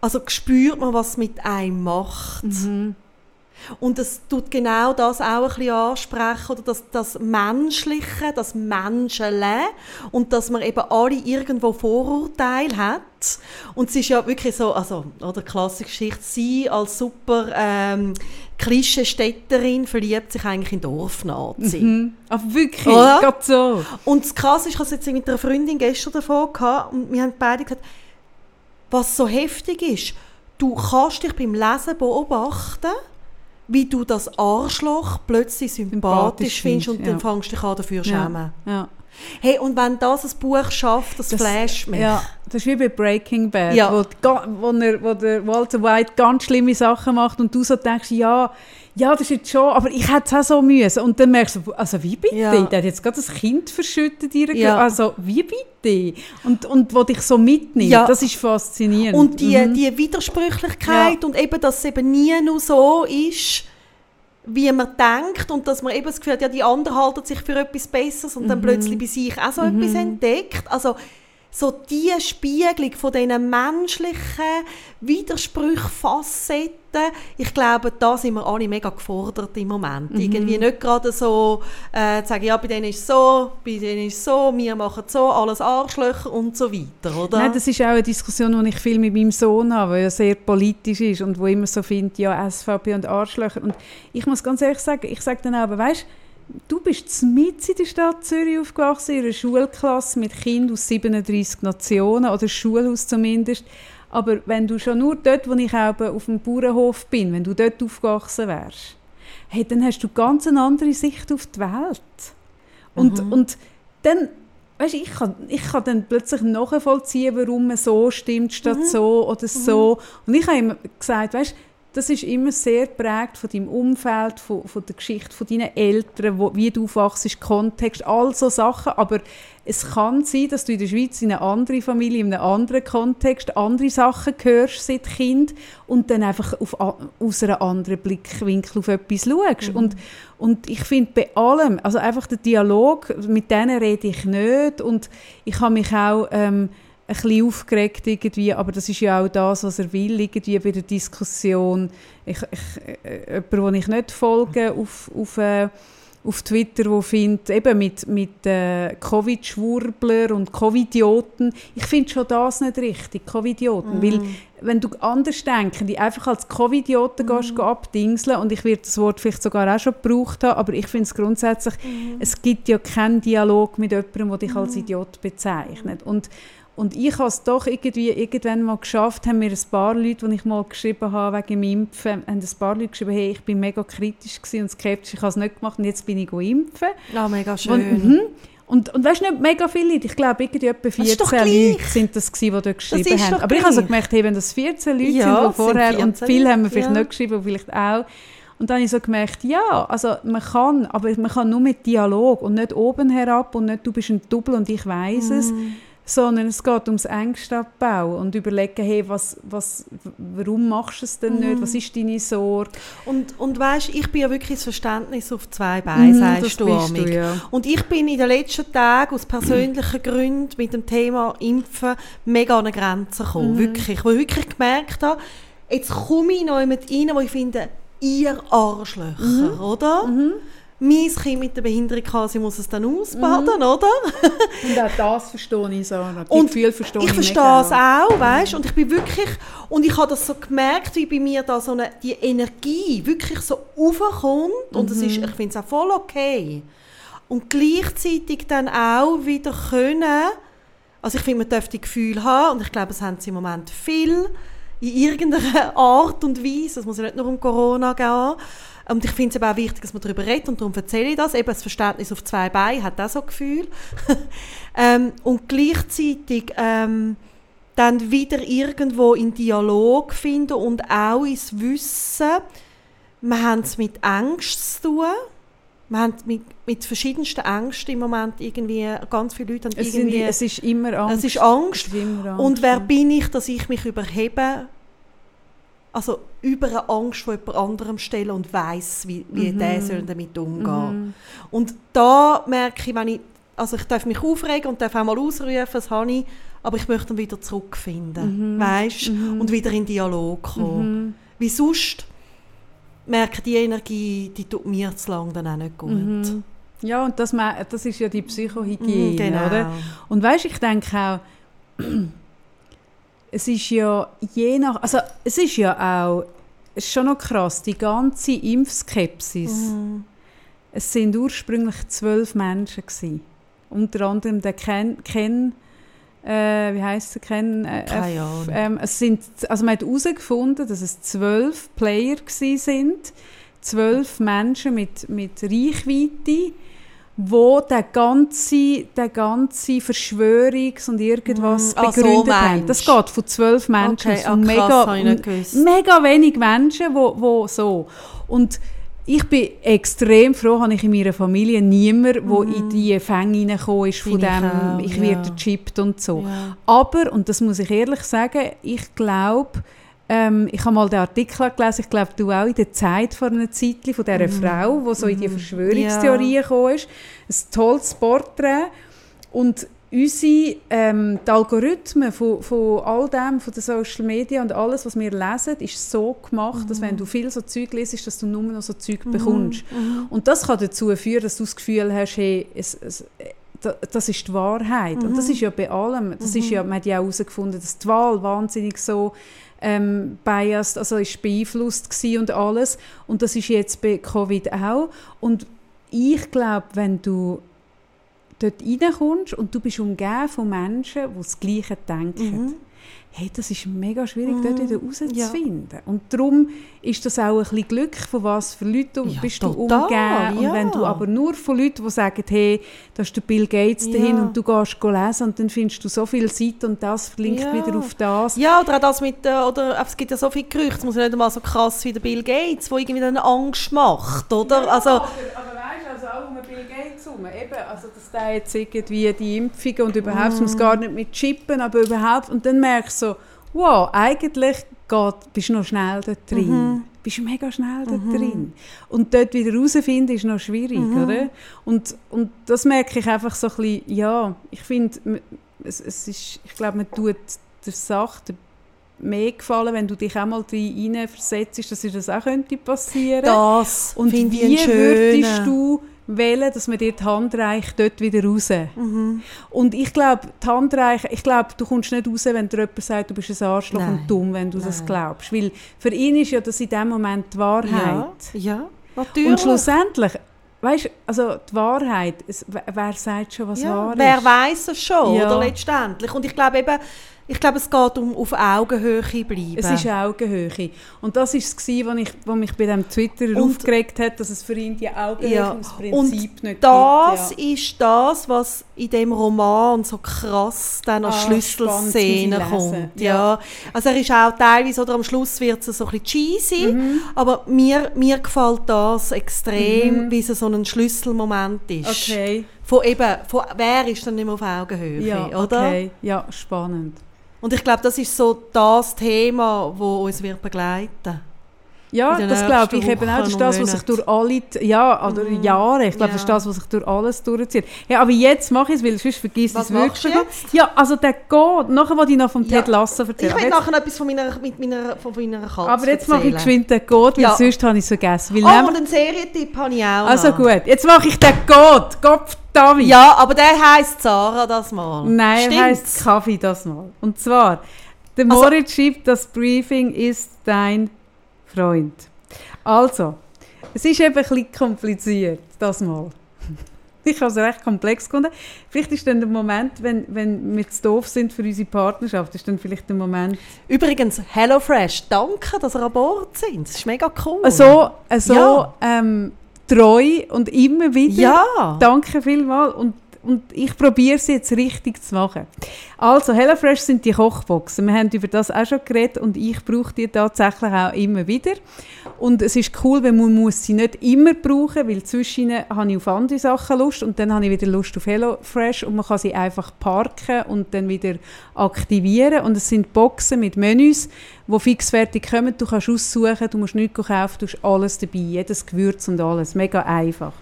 also spürt man, was mit einem macht. Mhm. Und es tut genau das auch ein bisschen ansprechen, oder das, das Menschliche, das Menschele und dass man eben alle irgendwo Vorurteile hat. Und es ist ja wirklich so, also, oder klassische Geschichte, sie als super ähm, Klischee-Städterin verliebt sich eigentlich in Dorfnazi. Mhm. Aber wirklich, Oder? gerade so. Und das Krasse ist, ich hatte es jetzt mit einer Freundin gestern davon gehabt, und wir haben beide gesagt, was so heftig ist, du kannst dich beim Lesen beobachten, wie du das Arschloch plötzlich sympathisch Sympathisch findest und findest, dann ja. fängst du dich an dafür zu schämen. Ja. Hey, und wenn das ein Buch schafft, das, Das- flasht mich. Ja, das ist wie bei Breaking Bad, Ja. wo, wo, er, wo der Walter White ganz schlimme Sachen macht und du so denkst, ja, ja, das ist jetzt schon, aber ich hätte es auch so müssen. Und dann merkst du, also wie bitte? Ja. Der hat jetzt gerade das Kind verschüttet. Ja. Also wie bitte? Und, und wo dich so mitnimmt, Ja. das ist faszinierend. Und die, Mhm. die Widersprüchlichkeit und eben, dass es eben nie nur so ist, wie man denkt und dass man eben das Gefühl hat, ja, die anderen halten sich für etwas Besseres und Mhm. dann plötzlich bei sich auch so etwas entdeckt. Also so die Spiegelung von diesen menschlichen Widersprüchen, Facetten, ich glaube, da sind wir alle mega gefordert im Moment. Mhm. Irgendwie nicht gerade so äh, zu sagen, ja, bei denen ist es so, bei denen ist es so, wir machen es so, alles Arschlöcher und so weiter, oder? Nein, das ist auch eine Diskussion, die ich viel mit meinem Sohn habe, die ja sehr politisch ist und wo immer so findet, ja, SVP und Arschlöcher. Und ich muss ganz ehrlich sagen, ich sage dann auch, aber weißt du bist mitten in der Stadt Zürich aufgewachsen, in einer Schulklasse mit Kindern aus 37 Nationen, oder Schulhaus zumindest. Aber wenn du schon nur dort, wo ich auf dem Bauernhof bin, wenn du dort aufgewachsen wärst, hey, dann hast du ganz eine andere Sicht auf die Welt. Und, mhm. und dann, weißt, ich, kann, ich kann dann plötzlich nachvollziehen, warum man so stimmt statt mhm. so oder so. Mhm. Und ich habe immer gesagt, weißt, das ist immer sehr prägt von deinem Umfeld, von, von der Geschichte von deinen Eltern, wo, wie du aufwachst, Kontext, all so Sachen. Aber es kann sein, dass du in der Schweiz in einer anderen Familie, in einem anderen Kontext andere Sachen hörst seit Kind und dann einfach auf, aus einem anderen Blickwinkel auf etwas schaust. Mhm. Und, und ich finde bei allem, also einfach der Dialog, mit denen rede ich nicht und ich habe mich auch... Ähm, ein bisschen aufgeregt irgendwie, aber das ist ja auch das, was er will, irgendwie bei der Diskussion. Ich, ich, äh, jemand, den ich nicht folge auf, auf, äh, auf Twitter, wo findet, eben mit, mit äh, Covid-Schwurbler und Covidioten, ich finde schon das nicht richtig, Covidioten, mm. weil wenn du anders denken, die einfach als Covidioten mm. gehst, abdingseln und ich werde das Wort vielleicht sogar auch schon gebraucht haben, aber ich finde es grundsätzlich, mm. es gibt ja keinen Dialog mit jemandem, der dich als mm. Idiot bezeichnet und und ich habe es doch irgendwie irgendwann mal geschafft, haben mir ein paar Leute, die ich mal geschrieben habe wegen dem Impfen, haben ein paar Leute geschrieben, hey, ich bin mega kritisch und skeptisch, ich habe es nicht gemacht und jetzt bin ich impfen. Ja, oh, mega schön. Und, mhm. und, und weißt du nicht, mega viele Leute, ich glaube, irgendwie etwa 14 Leute sind das gewesen, die dort geschrieben haben. Aber ich habe so gemerkt, hey, wenn das 14 Leute ja, sind, die vorher, sind und viele haben wir vielleicht ja. nicht geschrieben, vielleicht auch, und dann habe ich so gemerkt, ja, also man kann, aber man kann nur mit Dialog und nicht oben herab und nicht, du bist ein Double und ich weiß mm. es, sondern es geht ums Ängstabbau und überlegen, hey, was, was, warum machst du es denn nicht, mhm. was ist deine Sorge? Und, und weißt, ich bin ja wirklich das Verständnis auf zwei Beine, mhm, sagst du, du ja. Und ich bin in den letzten Tagen aus persönlichen Gründen mit dem Thema Impfen mega an eine Grenze gekommen, mhm. wirklich, wo ich wirklich gemerkt habe, jetzt komme ich noch jemand rein, wo ich finde, ihr Arschlöcher, mhm. oder? Mhm mein Kind mit der Behinderung quasi muss es dann ausbaden, mhm. oder? und auch das verstehe ich. Die und Gefühle verstehe ich, ich verstehe es auch, weißt? Und ich bin wirklich, und ich habe das so gemerkt, wie bei mir da so eine, die Energie wirklich so aufkommt und das ist, mhm. ich finde es auch voll okay. Und gleichzeitig dann auch wieder können, also ich finde, man dürfte Gefühle haben und ich glaube, es haben sie im Moment viel, in irgendeiner Art und Weise, es muss ja nicht nur um Corona gehen, und ich finde es aber auch wichtig, dass man darüber redet und darum erzähle ich das. Eben das Verständnis auf zwei Beinen hat auch so ein Gefühl. *laughs* ähm, und gleichzeitig ähm, dann wieder irgendwo in Dialog finden und auch ins Wissen, wir haben es mit Angst zu tun. Wir haben mit, mit verschiedensten Ängsten im Moment irgendwie, ganz viele Leute haben es irgendwie... Sind, es ist immer Angst. Es ist Angst. Es ist Angst und wer bin ich, dass ich mich überhebe also über eine Angst von jemand anderem stellen und weiß, wie, wie mhm. der soll damit umgehen. Mhm. Und da merke ich, wenn ich, also ich darf mich aufregen und darf auch mal ausrufen, das habe ich, aber ich möchte dann wieder zurückfinden, mhm. weißt? Mhm. Und wieder in Dialog kommen. Mhm. Wie sonst merke die Energie, die tut mir zu lang dann auch nicht gut. Mhm. Ja, und das, das ist ja die Psychohygiene, genau. oder? Und weißt, ich denke auch, *clears throat* es ist ja je nach, also es ist ja auch, es ist schon noch krass, die ganze Impfskepsis. Mhm. Es sind ursprünglich zwölf Menschen gewesen. Unter anderem der Ken, Ken äh, wie heißt der Ken? Äh, Keine ähm, es sind, also man hat herausgefunden, dass es zwölf Player sind, zwölf Menschen mit, mit Reichweite wo der ganze, der ganze Verschwörungs- und irgendwas mm, begründet ah, so haben. Das geht von zwölf Menschen okay. Ah, krass, mega, mega wenig Menschen, wo, wo so. Und ich bin extrem froh, habe ich in meiner Familie niemanden, der mm. in die Fänge hineingekommen ist, von dem, auch, ich werde ja. gechippt und so. Ja. Aber, und das muss ich ehrlich sagen, ich glaube, ähm, ich habe mal den Artikel gelesen, ich glaube, du auch in der Zeit vor einer Zeit von dieser mm. Frau, die so in die mhm. Verschwörungstheorie ja. gekommen ist. Ein tolles Porträt. Und unsere ähm, die Algorithmen von, von all dem, von den Social Media und alles, was wir lesen, ist so gemacht, mm. dass wenn du viel so Zeug lesest, dass du nur noch so Zeug mm. bekommst. Mm. Und das kann dazu führen, dass du das Gefühl hast, hey, es, es, das ist die Wahrheit. Und das mhm. ist ja bei allem. Das ist ja, man hat ja auch herausgefunden, dass die Wahl wahnsinnig so ähm, biased, also ist beeinflusst und alles. Und das ist jetzt bei Covid auch. Und ich glaube, wenn du dort reinkommst und du bist umgeben von Menschen, die das Gleiche denken, Mhm. Hey, das ist mega schwierig, dort wieder rauszufinden. Ja. Und darum ist das auch ein bisschen Glück, von was für Leuten du Ja, bist du total, umgeben. Und ja. wenn du aber nur von Leuten, die sagen, hey, da ist der Bill Gates dahin und du gehst lesen und dann findest du so viele Seiten und das verlinkt wieder auf das. Ja, oder auch das mit, äh, oder es gibt ja so viele Gerüchte, es muss ja nicht einmal so krass wie der Bill Gates, der irgendwie dann Angst macht, oder? Also, aber, aber weißt du, also auch um Bill Gates herum, eben, also dass der jetzt irgendwie die Impfungen und überhaupt, es muss Mm. gar nicht mit chippen, aber überhaupt, und dann merkst du so, wow, eigentlich geht, bist du noch schnell dort drin. Mhm. Bist mega schnell dort drin. Und dort wieder rausfinden ist noch schwierig, Mhm. oder? Und, und das merke ich einfach so ein bisschen, ja, ich finde, es, es ist, ich glaube, man tut der Sache der mehr gefallen, wenn du dich auch mal rein versetzt, dass dir das auch könnte passieren. das Und wie würdest du wählen, dass man dir die Hand reicht, dort wieder raus? Mhm. Und ich glaube, die Hand reichen, ich glaube, du kommst nicht raus, wenn dir jemand sagt, du bist ein Arschloch Nein. und dumm, wenn du das Nein. glaubst. Weil für ihn ist ja das in dem Moment die Wahrheit. Ja, ja, natürlich. Und schlussendlich, weißt du, also die Wahrheit, es, wer, wer sagt schon, was ja, wahr wer ist? weiß es schon, Ja. oder letztendlich. Und ich glaube eben, ich glaube, es geht um auf Augenhöhe bleiben. Es ist Augenhöhe. Und das war es, was ich, was mich bei dem Twitter Und- aufgeregt hat, dass es für ihn die Augenhöhe Ja. aus Prinzip Und nicht das gibt. Ja. ist das, was in dem Roman so krass dann als Ah, Schlüsselszene kommt. Ja. Ja. Also er ist auch teilweise, oder am Schluss wird es so ein bisschen cheesy, Mhm. aber mir, mir gefällt das extrem, wie es so ein Schlüsselmoment ist. Okay. Von eben, von, wer ist dann nicht mehr auf Augenhöhe, Ja, oder? okay. Ja, spannend. Und ich glaube, das ist so das Thema, das uns wird begleiten Ja, das glaube ich eben auch. Das ist das, was sich durch alle, ja, oder Mhm. Jahre, ich glaube, Ja. das ist das, was sich durch alles durchzieht. Ja, aber jetzt mache ich es, weil sonst vergisst ich es wirklich. Ja, also der geht, nachher wollte ich noch vom Ja. Ted Lasso Ich erzählen. will aber, jetzt, nachher etwas von meiner, mit meiner, von meiner Katze aber jetzt mache ich erzählen. geschwind den Code, weil Ja. sonst habe ich es vergessen. Weil Oh, und einen Serientipp habe ich auch also noch. gut, jetzt mache ich den. Gott, David. Ja, aber der heisst Sarah das mal. Nein, er Stimmt's? heißt Kaffee das mal. Und zwar, der Also- Moritz schreibt, das Briefing ist dein Freund. Also, es ist eben ein bisschen kompliziert, das mal. *laughs* Ich habe es recht komplex gefunden. Vielleicht ist dann der Moment, wenn, wenn wir zu doof sind für unsere Partnerschaft, ist dann vielleicht der Moment, Übrigens, HelloFresh, danke, dass ihr an Bord sind. Das ist mega cool. so, so Ja. ähm, treu und immer wieder. Ja. Danke vielmals und, und ich probiere es jetzt richtig zu machen. Also, HelloFresh sind die Kochboxen. Wir haben über das auch schon geredet und ich brauche die tatsächlich auch immer wieder. Und es ist cool, weil man muss sie nicht immer brauchen, weil zwischen habe ich auf andere Sachen Lust und dann habe ich wieder Lust auf HelloFresh und man kann sie einfach parken und dann wieder aktivieren. Und es sind Boxen mit Menüs, die fixfertig kommen. Du kannst aussuchen, du musst nichts kaufen, du hast alles dabei, jedes Gewürz und alles. Mega einfach.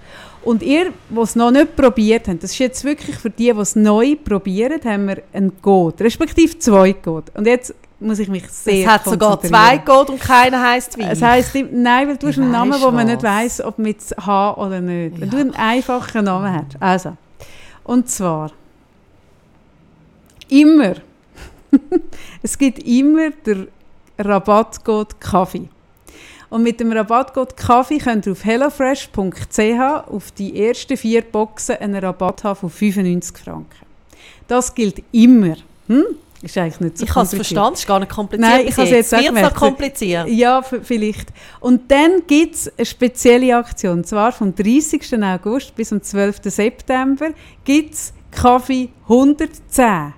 Und ihr, die es noch nicht probiert habt, das ist jetzt wirklich für die, die es neu probieren, haben wir einen Code, respektive zwei Code. Und jetzt muss ich mich sehr es hat sogar zwei Code und keiner heisst wie. Es heisst, nein, weil du hast einen Namen, wo man nicht weiss, ob mit H oder nicht. Wenn Ja. du einen einfachen Namen hast. Also, und zwar immer, *laughs* es gibt immer den Rabattcode Kaffee. Und mit dem Rabattcode Kaffee könnt ihr auf hellofresh.ch auf die ersten vier Boxen einen Rabatt haben von 95 Franken. Das gilt immer. Hm? Ist eigentlich nicht so ich habe es verstanden, es ist gar nicht kompliziert. Nein, ich habe es jetzt auch noch kompliziert. Ja, vielleicht. Und dann gibt es eine spezielle Aktion. Und zwar vom 30. August bis zum 12. September gibt es Kaffee 110.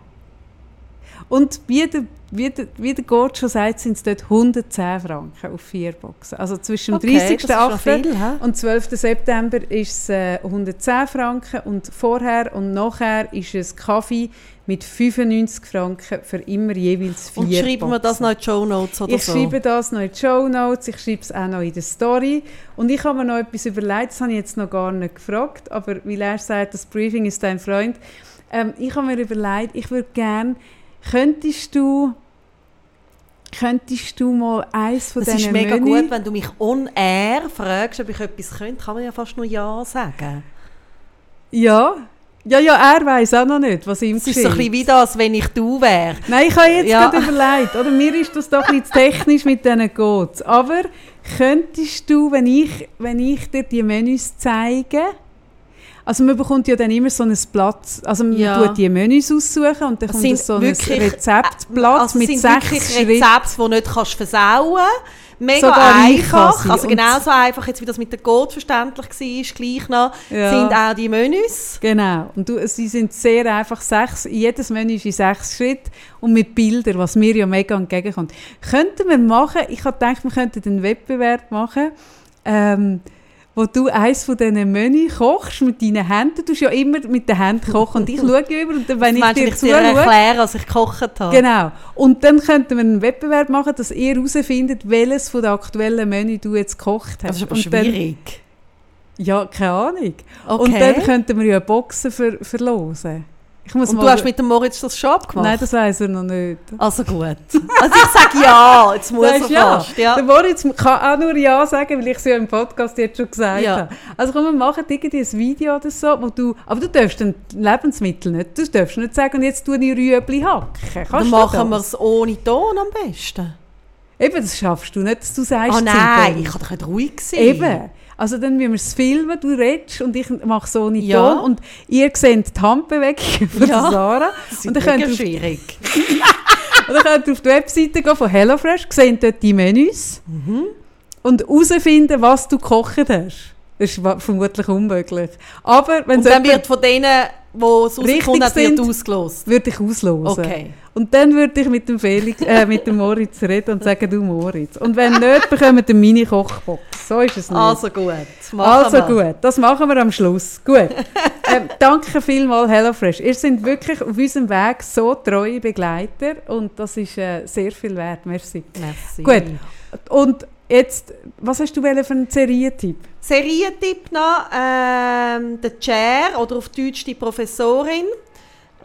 Und wie der, wie der, wie der Gott schon sagt, sind es dort 110 Franken auf vier Boxen. Also zwischen dem Okay, das ist noch 30.08. viel, hä? und 12. September ist es äh, 110 Franken und vorher und nachher ist es Kaffee mit 95 Franken für immer jeweils vier Und schreiben wir das noch in die Show Notes oder Ich so? schreibe das noch in die Show Notes, ich schreibe es auch noch in der Story. Und ich habe mir noch etwas überlegt, das habe ich jetzt noch gar nicht gefragt, aber weil er sagt, das Briefing ist dein Freund. Ähm, ich habe mir überlegt, ich würde gerne, könntest du, könntest du mal eins von Das diesen ist mega Menü- gut, wenn du mich on air fragst, ob ich etwas könnte, kann man ja fast nur Ja sagen. Ja, ja, ja, er weiß auch noch nicht, was ihm Es ist so ein bisschen wie das, wenn ich du wäre. Nein, ich habe jetzt Ja. gerade überlegt, oder? Mir ist das doch zu technisch mit diesen Codes. Aber könntest du, wenn ich, wenn ich dir die Menüs zeige, also man bekommt ja dann immer so ein Blatt, also man Ja. tut die Menüs aussuchen und dann Das kommt so ein wirklich- Rezeptblatt Also mit sind sechs Schritten. Rezepte, die nicht kannst versauen Mega Sogar einfach. sie. Also genauso einfach, jetzt wie das mit der Code verständlich war, gleich noch, Ja. sind auch die Menüs. Genau. Und du, sie sind sehr einfach sechs, jedes Menü ist in sechs Schritte und mit Bildern, was mir ja mega entgegenkommt. Könnten wir machen, ich habe gedacht, wir könnten einen Wettbewerb machen, ähm, wo du eins von diesen Menü kochst mit deinen Händen. Du tust ja immer mit den Händen kochen und ich schaue über und dann, wenn wenn ich dir zuschaue... erkläre, was ich gekocht habe? Genau. Und dann könnten wir einen Wettbewerb machen, dass ihr herausfindet, welches von den aktuellen Menü du jetzt gekocht hast. Das ist aber Und dann- schwierig. ja, keine Ahnung. Okay. Und dann könnten wir ja Boxen ver verlosen. Ich muss Und du hast mit dem Moritz das schon abgemacht? Nein, das weiß er noch nicht. Also gut. Also ich sage ja, jetzt muss er ja. fast. Ja. Der Moritz kann auch nur Ja sagen, weil ich es ja im Podcast jetzt schon gesagt Ja. habe. Also komm, wir machen irgendwie ein Video oder so, wo du, aber du darfst dann Lebensmittel nicht, du darfst nicht sagen, und jetzt tue ich Rüebli hacken. Kannst Dann machen wir es ohne Ton am besten. Eben, das schaffst du nicht, dass du sagst, Ah nein, ich kann doch nicht ruhig sein. Eben. Also dann müssen wir es filmen, du redest und ich mache so ohne Ja. Ton und ihr seht die Handbewegung von Ja. Sarah. Das Und ist dann könnt schwierig. *laughs* Und dann könnt ihr auf die Webseite gehen von HelloFresh, seht dort die Menüs Mhm. und herausfinden, was du gekocht hast. Das ist vermutlich unmöglich. Aber wenn Und dann wird von denen, die es Richtig rausgefunden hat, wird sind, ausgelost. würde ich auslosen. Okay. Und dann würde ich mit dem, Felix, äh, mit dem Moritz reden und sagen, du Moritz. Und wenn nicht, bekommt ihr meine Kochbox. So ist es nicht. Also gut. Also wir. gut, das machen wir am Schluss. Gut. *laughs* ähm, danke vielmals HelloFresh. Ihr seid wirklich auf unserem Weg so treue Begleiter und das ist äh, sehr viel wert. Merci. Merci. Gut. Und jetzt, was hast du für einen Serientipp? Serientipp noch, ähm, der Chair oder auf Deutsch die Professorin.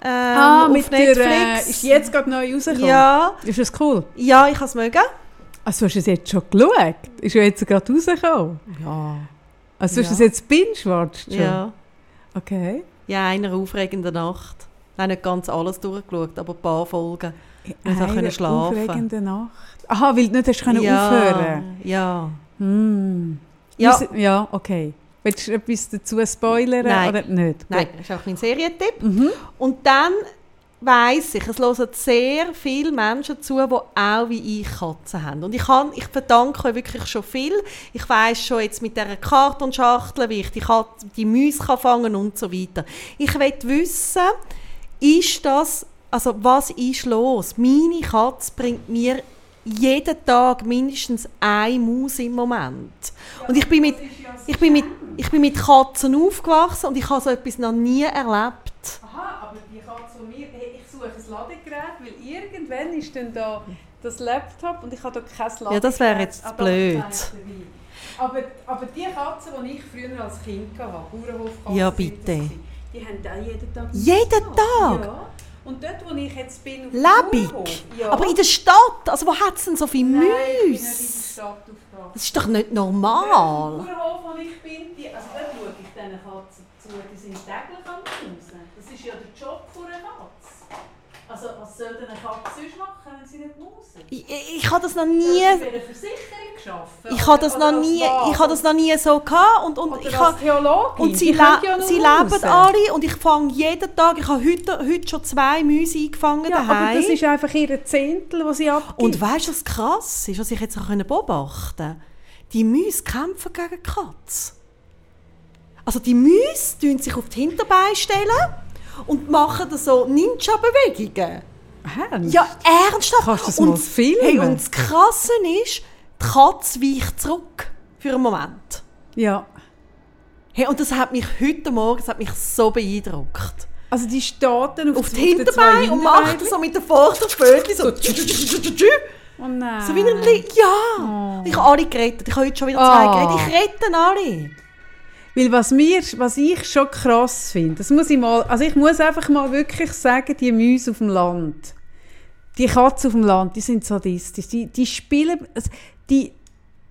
Ähm, auf der, Netflix. äh, ist jetzt gerade neu rausgekommen. ja, Ist das cool? ja, ich habe es mögen. Also hast du es jetzt schon geschaut? Ist ja jetzt gerade rausgekommen? Ja. Also hast du es jetzt binge-watched schon? Ja. Okay. Ja, einer aufregenden Nacht. Nein, nicht ganz alles durchgeschaut, aber ein paar Folgen. Nicht auch Eine können schlafen. aufregende Nacht. Aha, weil du nicht hast können ja, aufhören Ja. hm. Ja. Ja, okay. Willst du etwas dazu spoilern Nein. oder nicht? Nein, das ist auch mein Serientipp. Mhm. Und dann weiss ich, es hören sehr viele Menschen zu, die auch wie ich Katzen haben. Und ich, kann, ich verdanke euch wirklich schon viel. Ich weiss schon jetzt mit dieser Kartonschachtel, wie ich die, Katze, die Mäuse kann fangen und so weiter. Ich will wissen, ist das, also was ist los? Meine Katze bringt mir jeden Tag mindestens eine Maus im Moment. Und ich bin mit, ich bin mit, ich bin mit Katzen aufgewachsen und ich habe so etwas noch nie erlebt. Aha, aber die Katze von mir, ich suche ein Ladegerät, weil irgendwann ist dann da das Laptop und ich habe da kein Ladegerät. Ja, das wäre jetzt blöd. Aber, aber die Katzen, die ich früher als Kind hatte, Bauernhofkatzen, Ja, bitte. die haben auch jeden Tag Jeden Tag? Ja. Und dort, wo ich jetzt bin, auf Lebig? Bauernhof, ja. Aber in der Stadt, also wo hat es denn so viele Nein, ich bin nicht in der Mäuse? Stadt aufgewachsen. Das ist doch nicht normal. Bauernhof, wo ich bin, die, also dort schaue ich diesen Katzen zu, die sind täglich am Mausen. Das ist ja der Job von einer Katze. Also was soll denn eine Katze sonst machen, wenn sie nicht mausen? Ich, ich, ich habe das noch Soll nie, sie bei einer Versicherung arbeiten? ich habe das noch nie, was? ich habe das noch nie so gehabt und, und Oder ich als Theologin, und sie, le ja sie leben alle und ich fange jeden Tag, ich habe heute, heute schon zwei Mäuse eingefangen Ja, aber das ist einfach ihre Zehntel, die sie abgibt. Und weißt du, was krass ist, was ich jetzt auch beobachten konnte? Die Mäuse kämpfen gegen Katze. Also die Mäuse tun sich auf die Hinterbeine stellen und machen da so Ninja-Bewegungen. Ernst? Ja, ernsthaft. Kannst du das und, mal filmen? Hey, und das Krasse ist, die Katze weicht zurück für einen Moment. ja. Hey, und das hat mich heute Morgen das hat mich so beeindruckt. Also die steht dann auf, Auf die Hinterbeine und macht so mit den Vorderpfötchen so. Oh nein. So wie ein Li Ja! Ich habe alle gerettet. Ich habe heute schon wieder zwei Oh. gerettet. Ich rette alle. Weil was, mir, was ich schon krass finde, das muss ich mal, also ich muss einfach mal wirklich sagen, die Mäuse auf dem Land, die Katzen auf dem Land, die sind sadistisch, die, die spielen, die,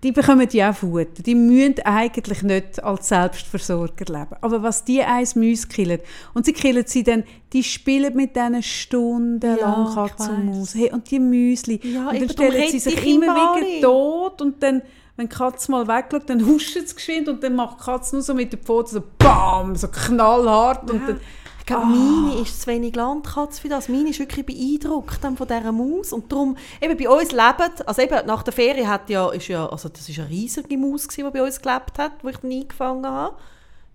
die bekommen ja auch Futter, die müssen eigentlich nicht als Selbstversorger leben. Aber was die eins Mäuse killen, und sie killen sie dann, die spielen mit denen stundenlang Ja, ich Katze und. Maus. Hey, und die Müsli. Ja, und dann stellen sie sich ich immer wieder tot und dann wenn die Katze mal wegschaut, dann huscht es geschwind und dann macht die Katze nur so mit der Pfote so BAM, so knallhart und dann, Ich glaube, Ah. meine ist zu wenig Landkatze für das. Meine ist wirklich beeindruckt von dieser Maus. Und darum, eben bei uns lebt, also eben nach der Ferie hat ja, ist ja, also das ist eine riesige Maus gewesen, die bei uns gelebt hat, wo ich dann eingefangen habe.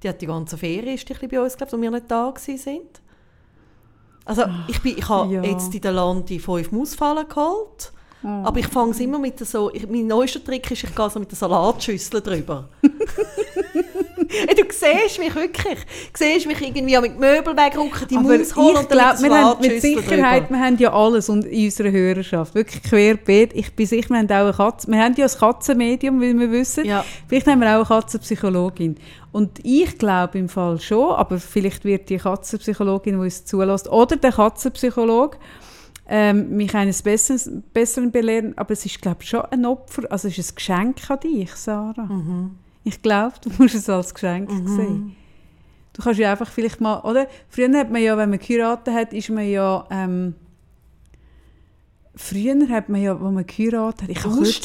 Die hat die ganze Ferie ist die bei uns gelebt, wo wir nicht da sind. Also ich, bin, ich habe ja. jetzt in der Lande fünf Mausfallen geholt. Aber ich fange es immer mit so, ich, mein neuester Trick ist, ich gehe so mit der Salatschüssel drüber. *laughs* Du siehst mich wirklich. Du siehst mich irgendwie mit Möbel wegrücken, die Maus holen und der wir haben mit Sicherheit, drüber. wir haben ja alles und in unserer Hörerschaft, wirklich querbeet. Ich bin sicher, wir haben auch eine Katze, wir haben ja ein Katzenmedium, wie wir wissen. Ja. Vielleicht haben wir auch eine Katzenpsychologin. Und ich glaube im Fall schon, aber vielleicht wird die Katzenpsychologin, die uns zulässt, oder der Katzenpsychologe, ähm, mich eines Besseren, Besseren belehren, aber es ist, glaube ich, schon ein Opfer, also es ist ein Geschenk an dich, Sarah. Mhm. Ich glaube, du musst es als Geschenk sehen. Du kannst ja einfach vielleicht mal, oder? Früher hat man ja, wenn man geheiratet hat, ist man ja, ähm, früher hat man ja, wo man geheiratet hat, ich habe kurz-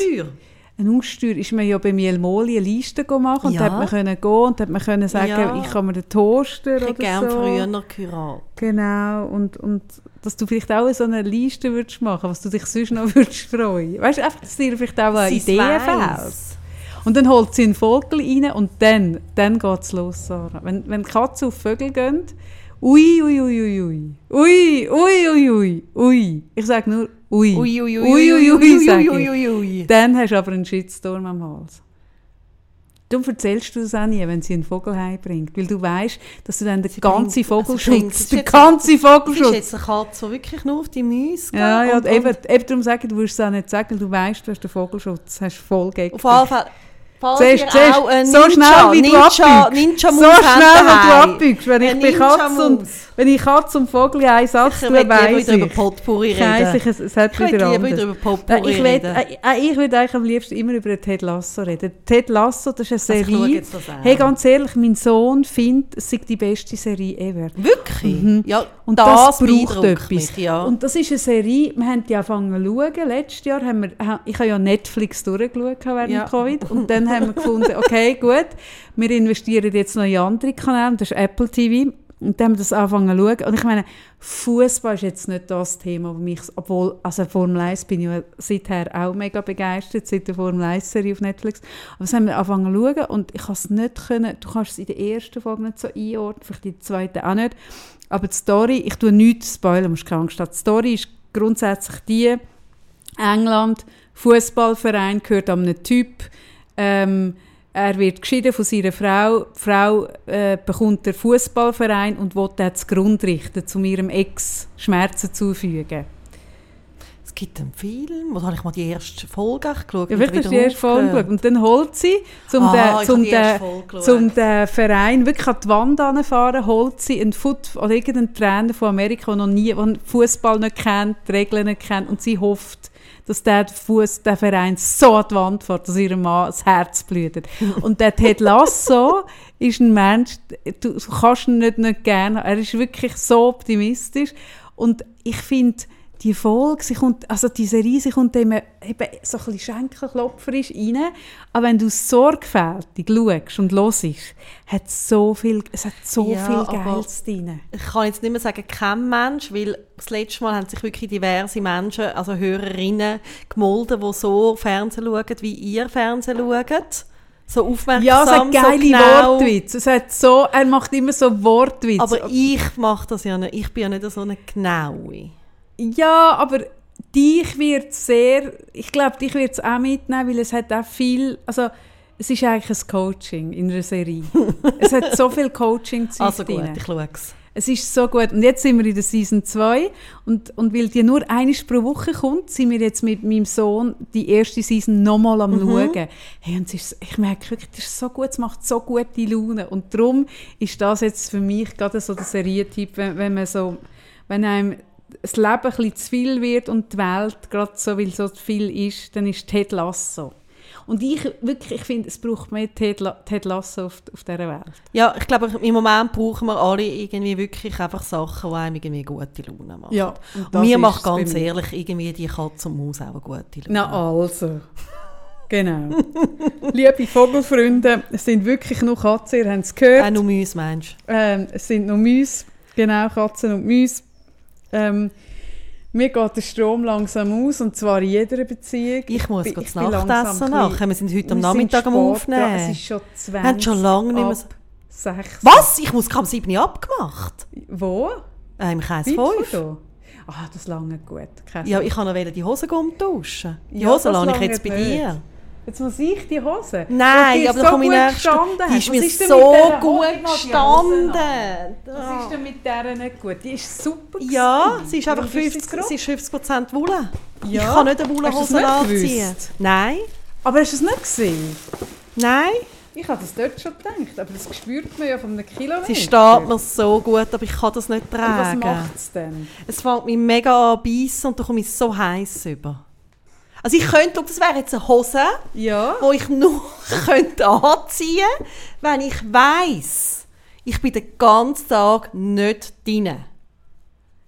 Haussteuer. ein Ungsteuer, ist man ja bei Mielmoli eine Liste machen und Ja. da hat man können gehen und da hat man können sagen, Ja. ich kann mir den Toaster Ich oder gerne so. früher noch geheiratet. Genau, und, und dass du vielleicht auch so eine Liste würdest machen, was du dich sonst noch *laughs* würdest freuen. Weißt du, einfach, dass dir vielleicht auch eine Idee fehlt. Und dann holt sie einen Vogel rein und dann, dann geht es los, Sarah. Wenn, wenn Katzen auf Vögel gehen, ui, ui, ui, ui, ui, ui, ui, ui, ui, ui. Ich sage nur ui. Ui, ui, ui, ui, ui, ui, sag ich. ui, ui, ui. Dann hast du aber einen Shitstorm am Hals. Darum erzählst du das auch nie, wenn sie einen Vogel heimbringt. Weil du weißt, dass du dann den ganzen also Vogelschutz, bringt- es den ganzen Das ist Vogelschutz. jetzt eine Katze, die wirklich nur auf die Mäuse. Ja, ja, und- eben, eben darum sage ich, du wirst es auch nicht sagen, weil du weißt, du hast den Vogelschutz, hast voll gegen Auf jeden Fall. Falls ihr zuerst, auch einen so schnell, wie du Ninja. Ninja so schnell, wie du abbiegst. Wenn ich bei Katze und, wenn ich Katze und Vogel in einen Satz Ich tue, will weiss über ich. Potpourri Ich weiss, ich, reden. es, es hat Ich will wieder anders. wieder über Potpourri Ich, will, reden. äh, äh, ich würde eigentlich am liebsten immer über Ted Lasso reden. Ted Lasso, das ist eine Also ich Serie. an. hey, ganz ehrlich, mein Sohn findet, es sei die beste Serie ever. Wirklich? Ja, Mhm. Und das, das, braucht etwas. Mich, ja. Und das ist eine Serie, wir haben die angefangen zu schauen. Letztes Jahr haben wir, ich habe ja Netflix durchgeschaut während Ja. Covid. Und dann *laughs* haben wir gefunden, okay, gut, wir investieren jetzt noch in andere Kanäle, das ist Apple TV. Und dann haben wir das angefangen zu schauen. Und ich meine, Fußball ist jetzt nicht das Thema, mich, obwohl, also Formel 1 bin ich ja seither auch mega begeistert, seit der Formel 1-Serie auf Netflix. Aber das haben wir angefangen zu schauen und ich kann es nicht können, du kannst es in der ersten Folge nicht so einordnen, vielleicht in der zweiten auch nicht. Aber die Story, ich tue nichts spoilern, musst keine Angst haben. Die Story ist grundsätzlich die, England, Fußballverein gehört an einen Typ, ähm, er wird geschieden von seiner Frau. Die Frau äh, bekommt den Fußballverein und will den zugrunde richten, um ihrem Ex Schmerzen zufügen. es gibt einen Film, wo habe ich mal die erste Folge geschaut. Ja, wirklich, die erste Folge geschaut. Und dann holt sie, zum, Ah, den, zum, den, zum den Verein wirklich an die Wand anfahren, holt sie einen Foot oder irgendeinen Trainer von Amerika, der noch nie, Fußball nicht kennt, die Regeln nicht kennt und sie hofft, dass der, Fuß, der Verein so an die Wand fährt, dass ihrem Mann das Herz blutet. Und der Ted Lasso *laughs* ist ein Mensch, du, kannst ihn nicht, nicht gerne. Er ist wirklich so optimistisch und ich finde, die Folge, sie kommt, also die Serie, sie kommt eben, eben so ein bisschen schenkelklopferisch rein, aber wenn du sorgfältig schaust und hörst, hat es so viel, es hat so Ja, viel Geiles drin. ich kann jetzt nicht mehr sagen, kein Mensch, weil das letzte Mal haben sich wirklich diverse Menschen, also Hörerinnen, gemolden, die so Fernsehen schauen, wie ihr Fernsehen schaut. So aufmerksam, Ja, es hat geile so genau. Wortwitze. Es hat so, er macht immer so Wortwitze. Aber ich mache das ja nicht. Ich bin ja nicht so eine Genaue. Ja, aber dich wird sehr, ich glaube, dich wird es auch mitnehmen, weil es hat auch viel, also es ist eigentlich ein Coaching in einer Serie. *laughs* es hat so viel coaching zu Also gut, ich schaue es. Es ist so gut. Und jetzt sind wir in der Season 2 und, und weil die nur einmal pro Woche kommt, sind wir jetzt mit meinem Sohn die erste Season nochmal am schauen. Hey, und es ist, ich merke wirklich, das ist so gut, es macht so gute Laune. Und darum ist das jetzt für mich gerade so der Serientyp, wenn, wenn man so, wenn einem das Leben ein bisschen zu viel wird und die Welt gerade so, weil so viel ist, dann ist Ted Lasso. Und ich wirklich, ich finde, es braucht mehr Ted, La Ted Lasso auf, auf dieser Welt. Ja, ich glaube, im Moment brauchen wir alle irgendwie wirklich einfach Sachen, die einem irgendwie gute Laune machen. Ja, und Und mir macht ganz ehrlich irgendwie die Katze und Maus auch eine gute Laune. Na also. Genau. *laughs* Liebe Vogelfreunde, es sind wirklich nur Katzen, ihr habt es gehört. Auch nur Mäuse, meinst Ähm, es sind noch Mäuse, genau, Katzen und Mäuse. Ähm, mir geht der Strom langsam aus, und zwar in jeder Beziehung. Ich muss ich langsam Nachtessen nachher. Wir sind heute am Nachmittag am dran. Aufnehmen. Es ist schon 20 Wir haben schon lange nicht mehr so- 6. Was? Ich muss am 7 Uhr abgemacht. Wo? Äh, Im von 5. da? Ah, das lange gut. Ja, ich kann noch die Hosen tauschen. Die Ja, Hosen lasse ich jetzt bei nicht. dir. Jetzt muss ich die Hose. Nein, die aber so da komme ich gestanden Die ist mir ist so gut? Ich gestanden. Was ist denn mit der nicht gut? Die ist super. Ja, sie ist einfach Warum ist 50, grob? sie ist 50% Wolle. Ich Ja. kann nicht eine nicht anziehen. Nein, Aber hast du es nicht gesehen? nein. Ich habe das dort schon gedacht, aber das spürt man ja von einem Kilometer. Sie steht mir so gut, aber ich kann das nicht Und was tragen. macht es denn? Es fängt mich mega an beißen und da komme ich so heiß über. Also ich könnte, schau, das wäre jetzt eine Hose, Ja. die ich nur *laughs* könnte anziehen wenn ich weiss, ich bin den ganzen Tag nicht drin.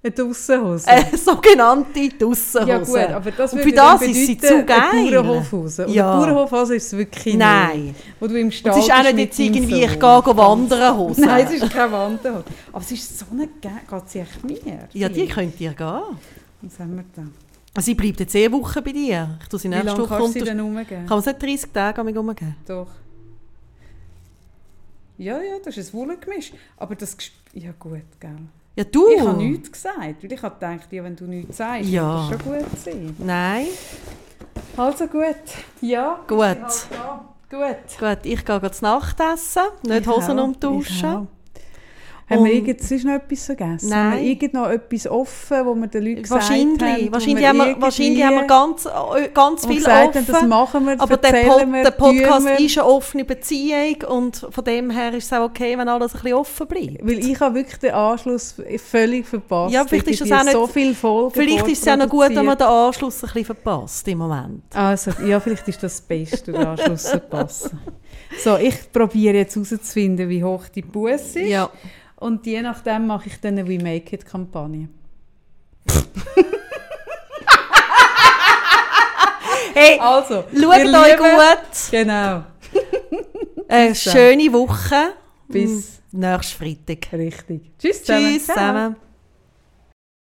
Eine Dussenhose. Eine sogenannte Dussenhose. ja gut, aber das Und würde für das dann ist sie bedeuten, zu geil. Eine Bauernhofhose. Und Ja. eine Bauernhofhose ist es wirklich Nein. nicht. Wo du im Stall es ist auch nicht jetzt irgendwie, ich gehe wandern *laughs* Hose. Nein, es ist keine Wanderhose. Aber es ist so eine geil. Geht sie echt mir? Ja, die könnt ihr gehen. Was haben wir da? Sie bleibt jetzt eh Woche bei dir. Ich tue sie Wie nächste Woche kannst du sie denn Kann umgeben? man es nicht 30 Tage an mich umgeben? Doch. Ja, ja, das ist ein Wollengemisch. Aber das... gesp- Ja gut, gell. Ja, du! Ich habe nichts gesagt, weil ich habe gedacht, ja, wenn du nichts sagst, Ja. wird das schon gut sein. Nein? Also gut. Ja. Gut. halt. Gut. Gut, ich gehe jetzt Nachtessen, nicht Ich Hosen auch, umtauschen. Haben wir Und- irgend, sonst noch etwas vergessen? Nein. Haben wir irgend noch etwas offen, wo wir den Leuten gesagt Wahrscheinlich. haben? Wahrscheinlich, haben wir, wahrscheinlich haben wir ganz, äh, ganz viel gesagt haben, das offen. machen wir, Aber der, Pod, wir, der Podcast wir. ist eine offene Beziehung und von dem her ist es auch okay, wenn alles ein bisschen offen bleibt. Weil ich habe wirklich den Anschluss völlig verpasst. Ja, vielleicht ist das Irgendwie auch nicht- so viele Folgen Vielleicht ist es auch noch gut, wenn man den Anschluss ein bisschen verpasst im Moment. Also, ja, vielleicht ist das das Beste, den Anschluss zu verpassen. So, ich probiere jetzt herauszufinden, wie hoch die Busse ist. Ja. Und je nachdem mache ich dann eine We Make It-Kampagne. Hey, Also, schaut euch Lieben, gut. Genau, *laughs* Eine schöne Woche. Bis- Nächsten Freitag. richtig. Tschüss zusammen. Tschüss zusammen.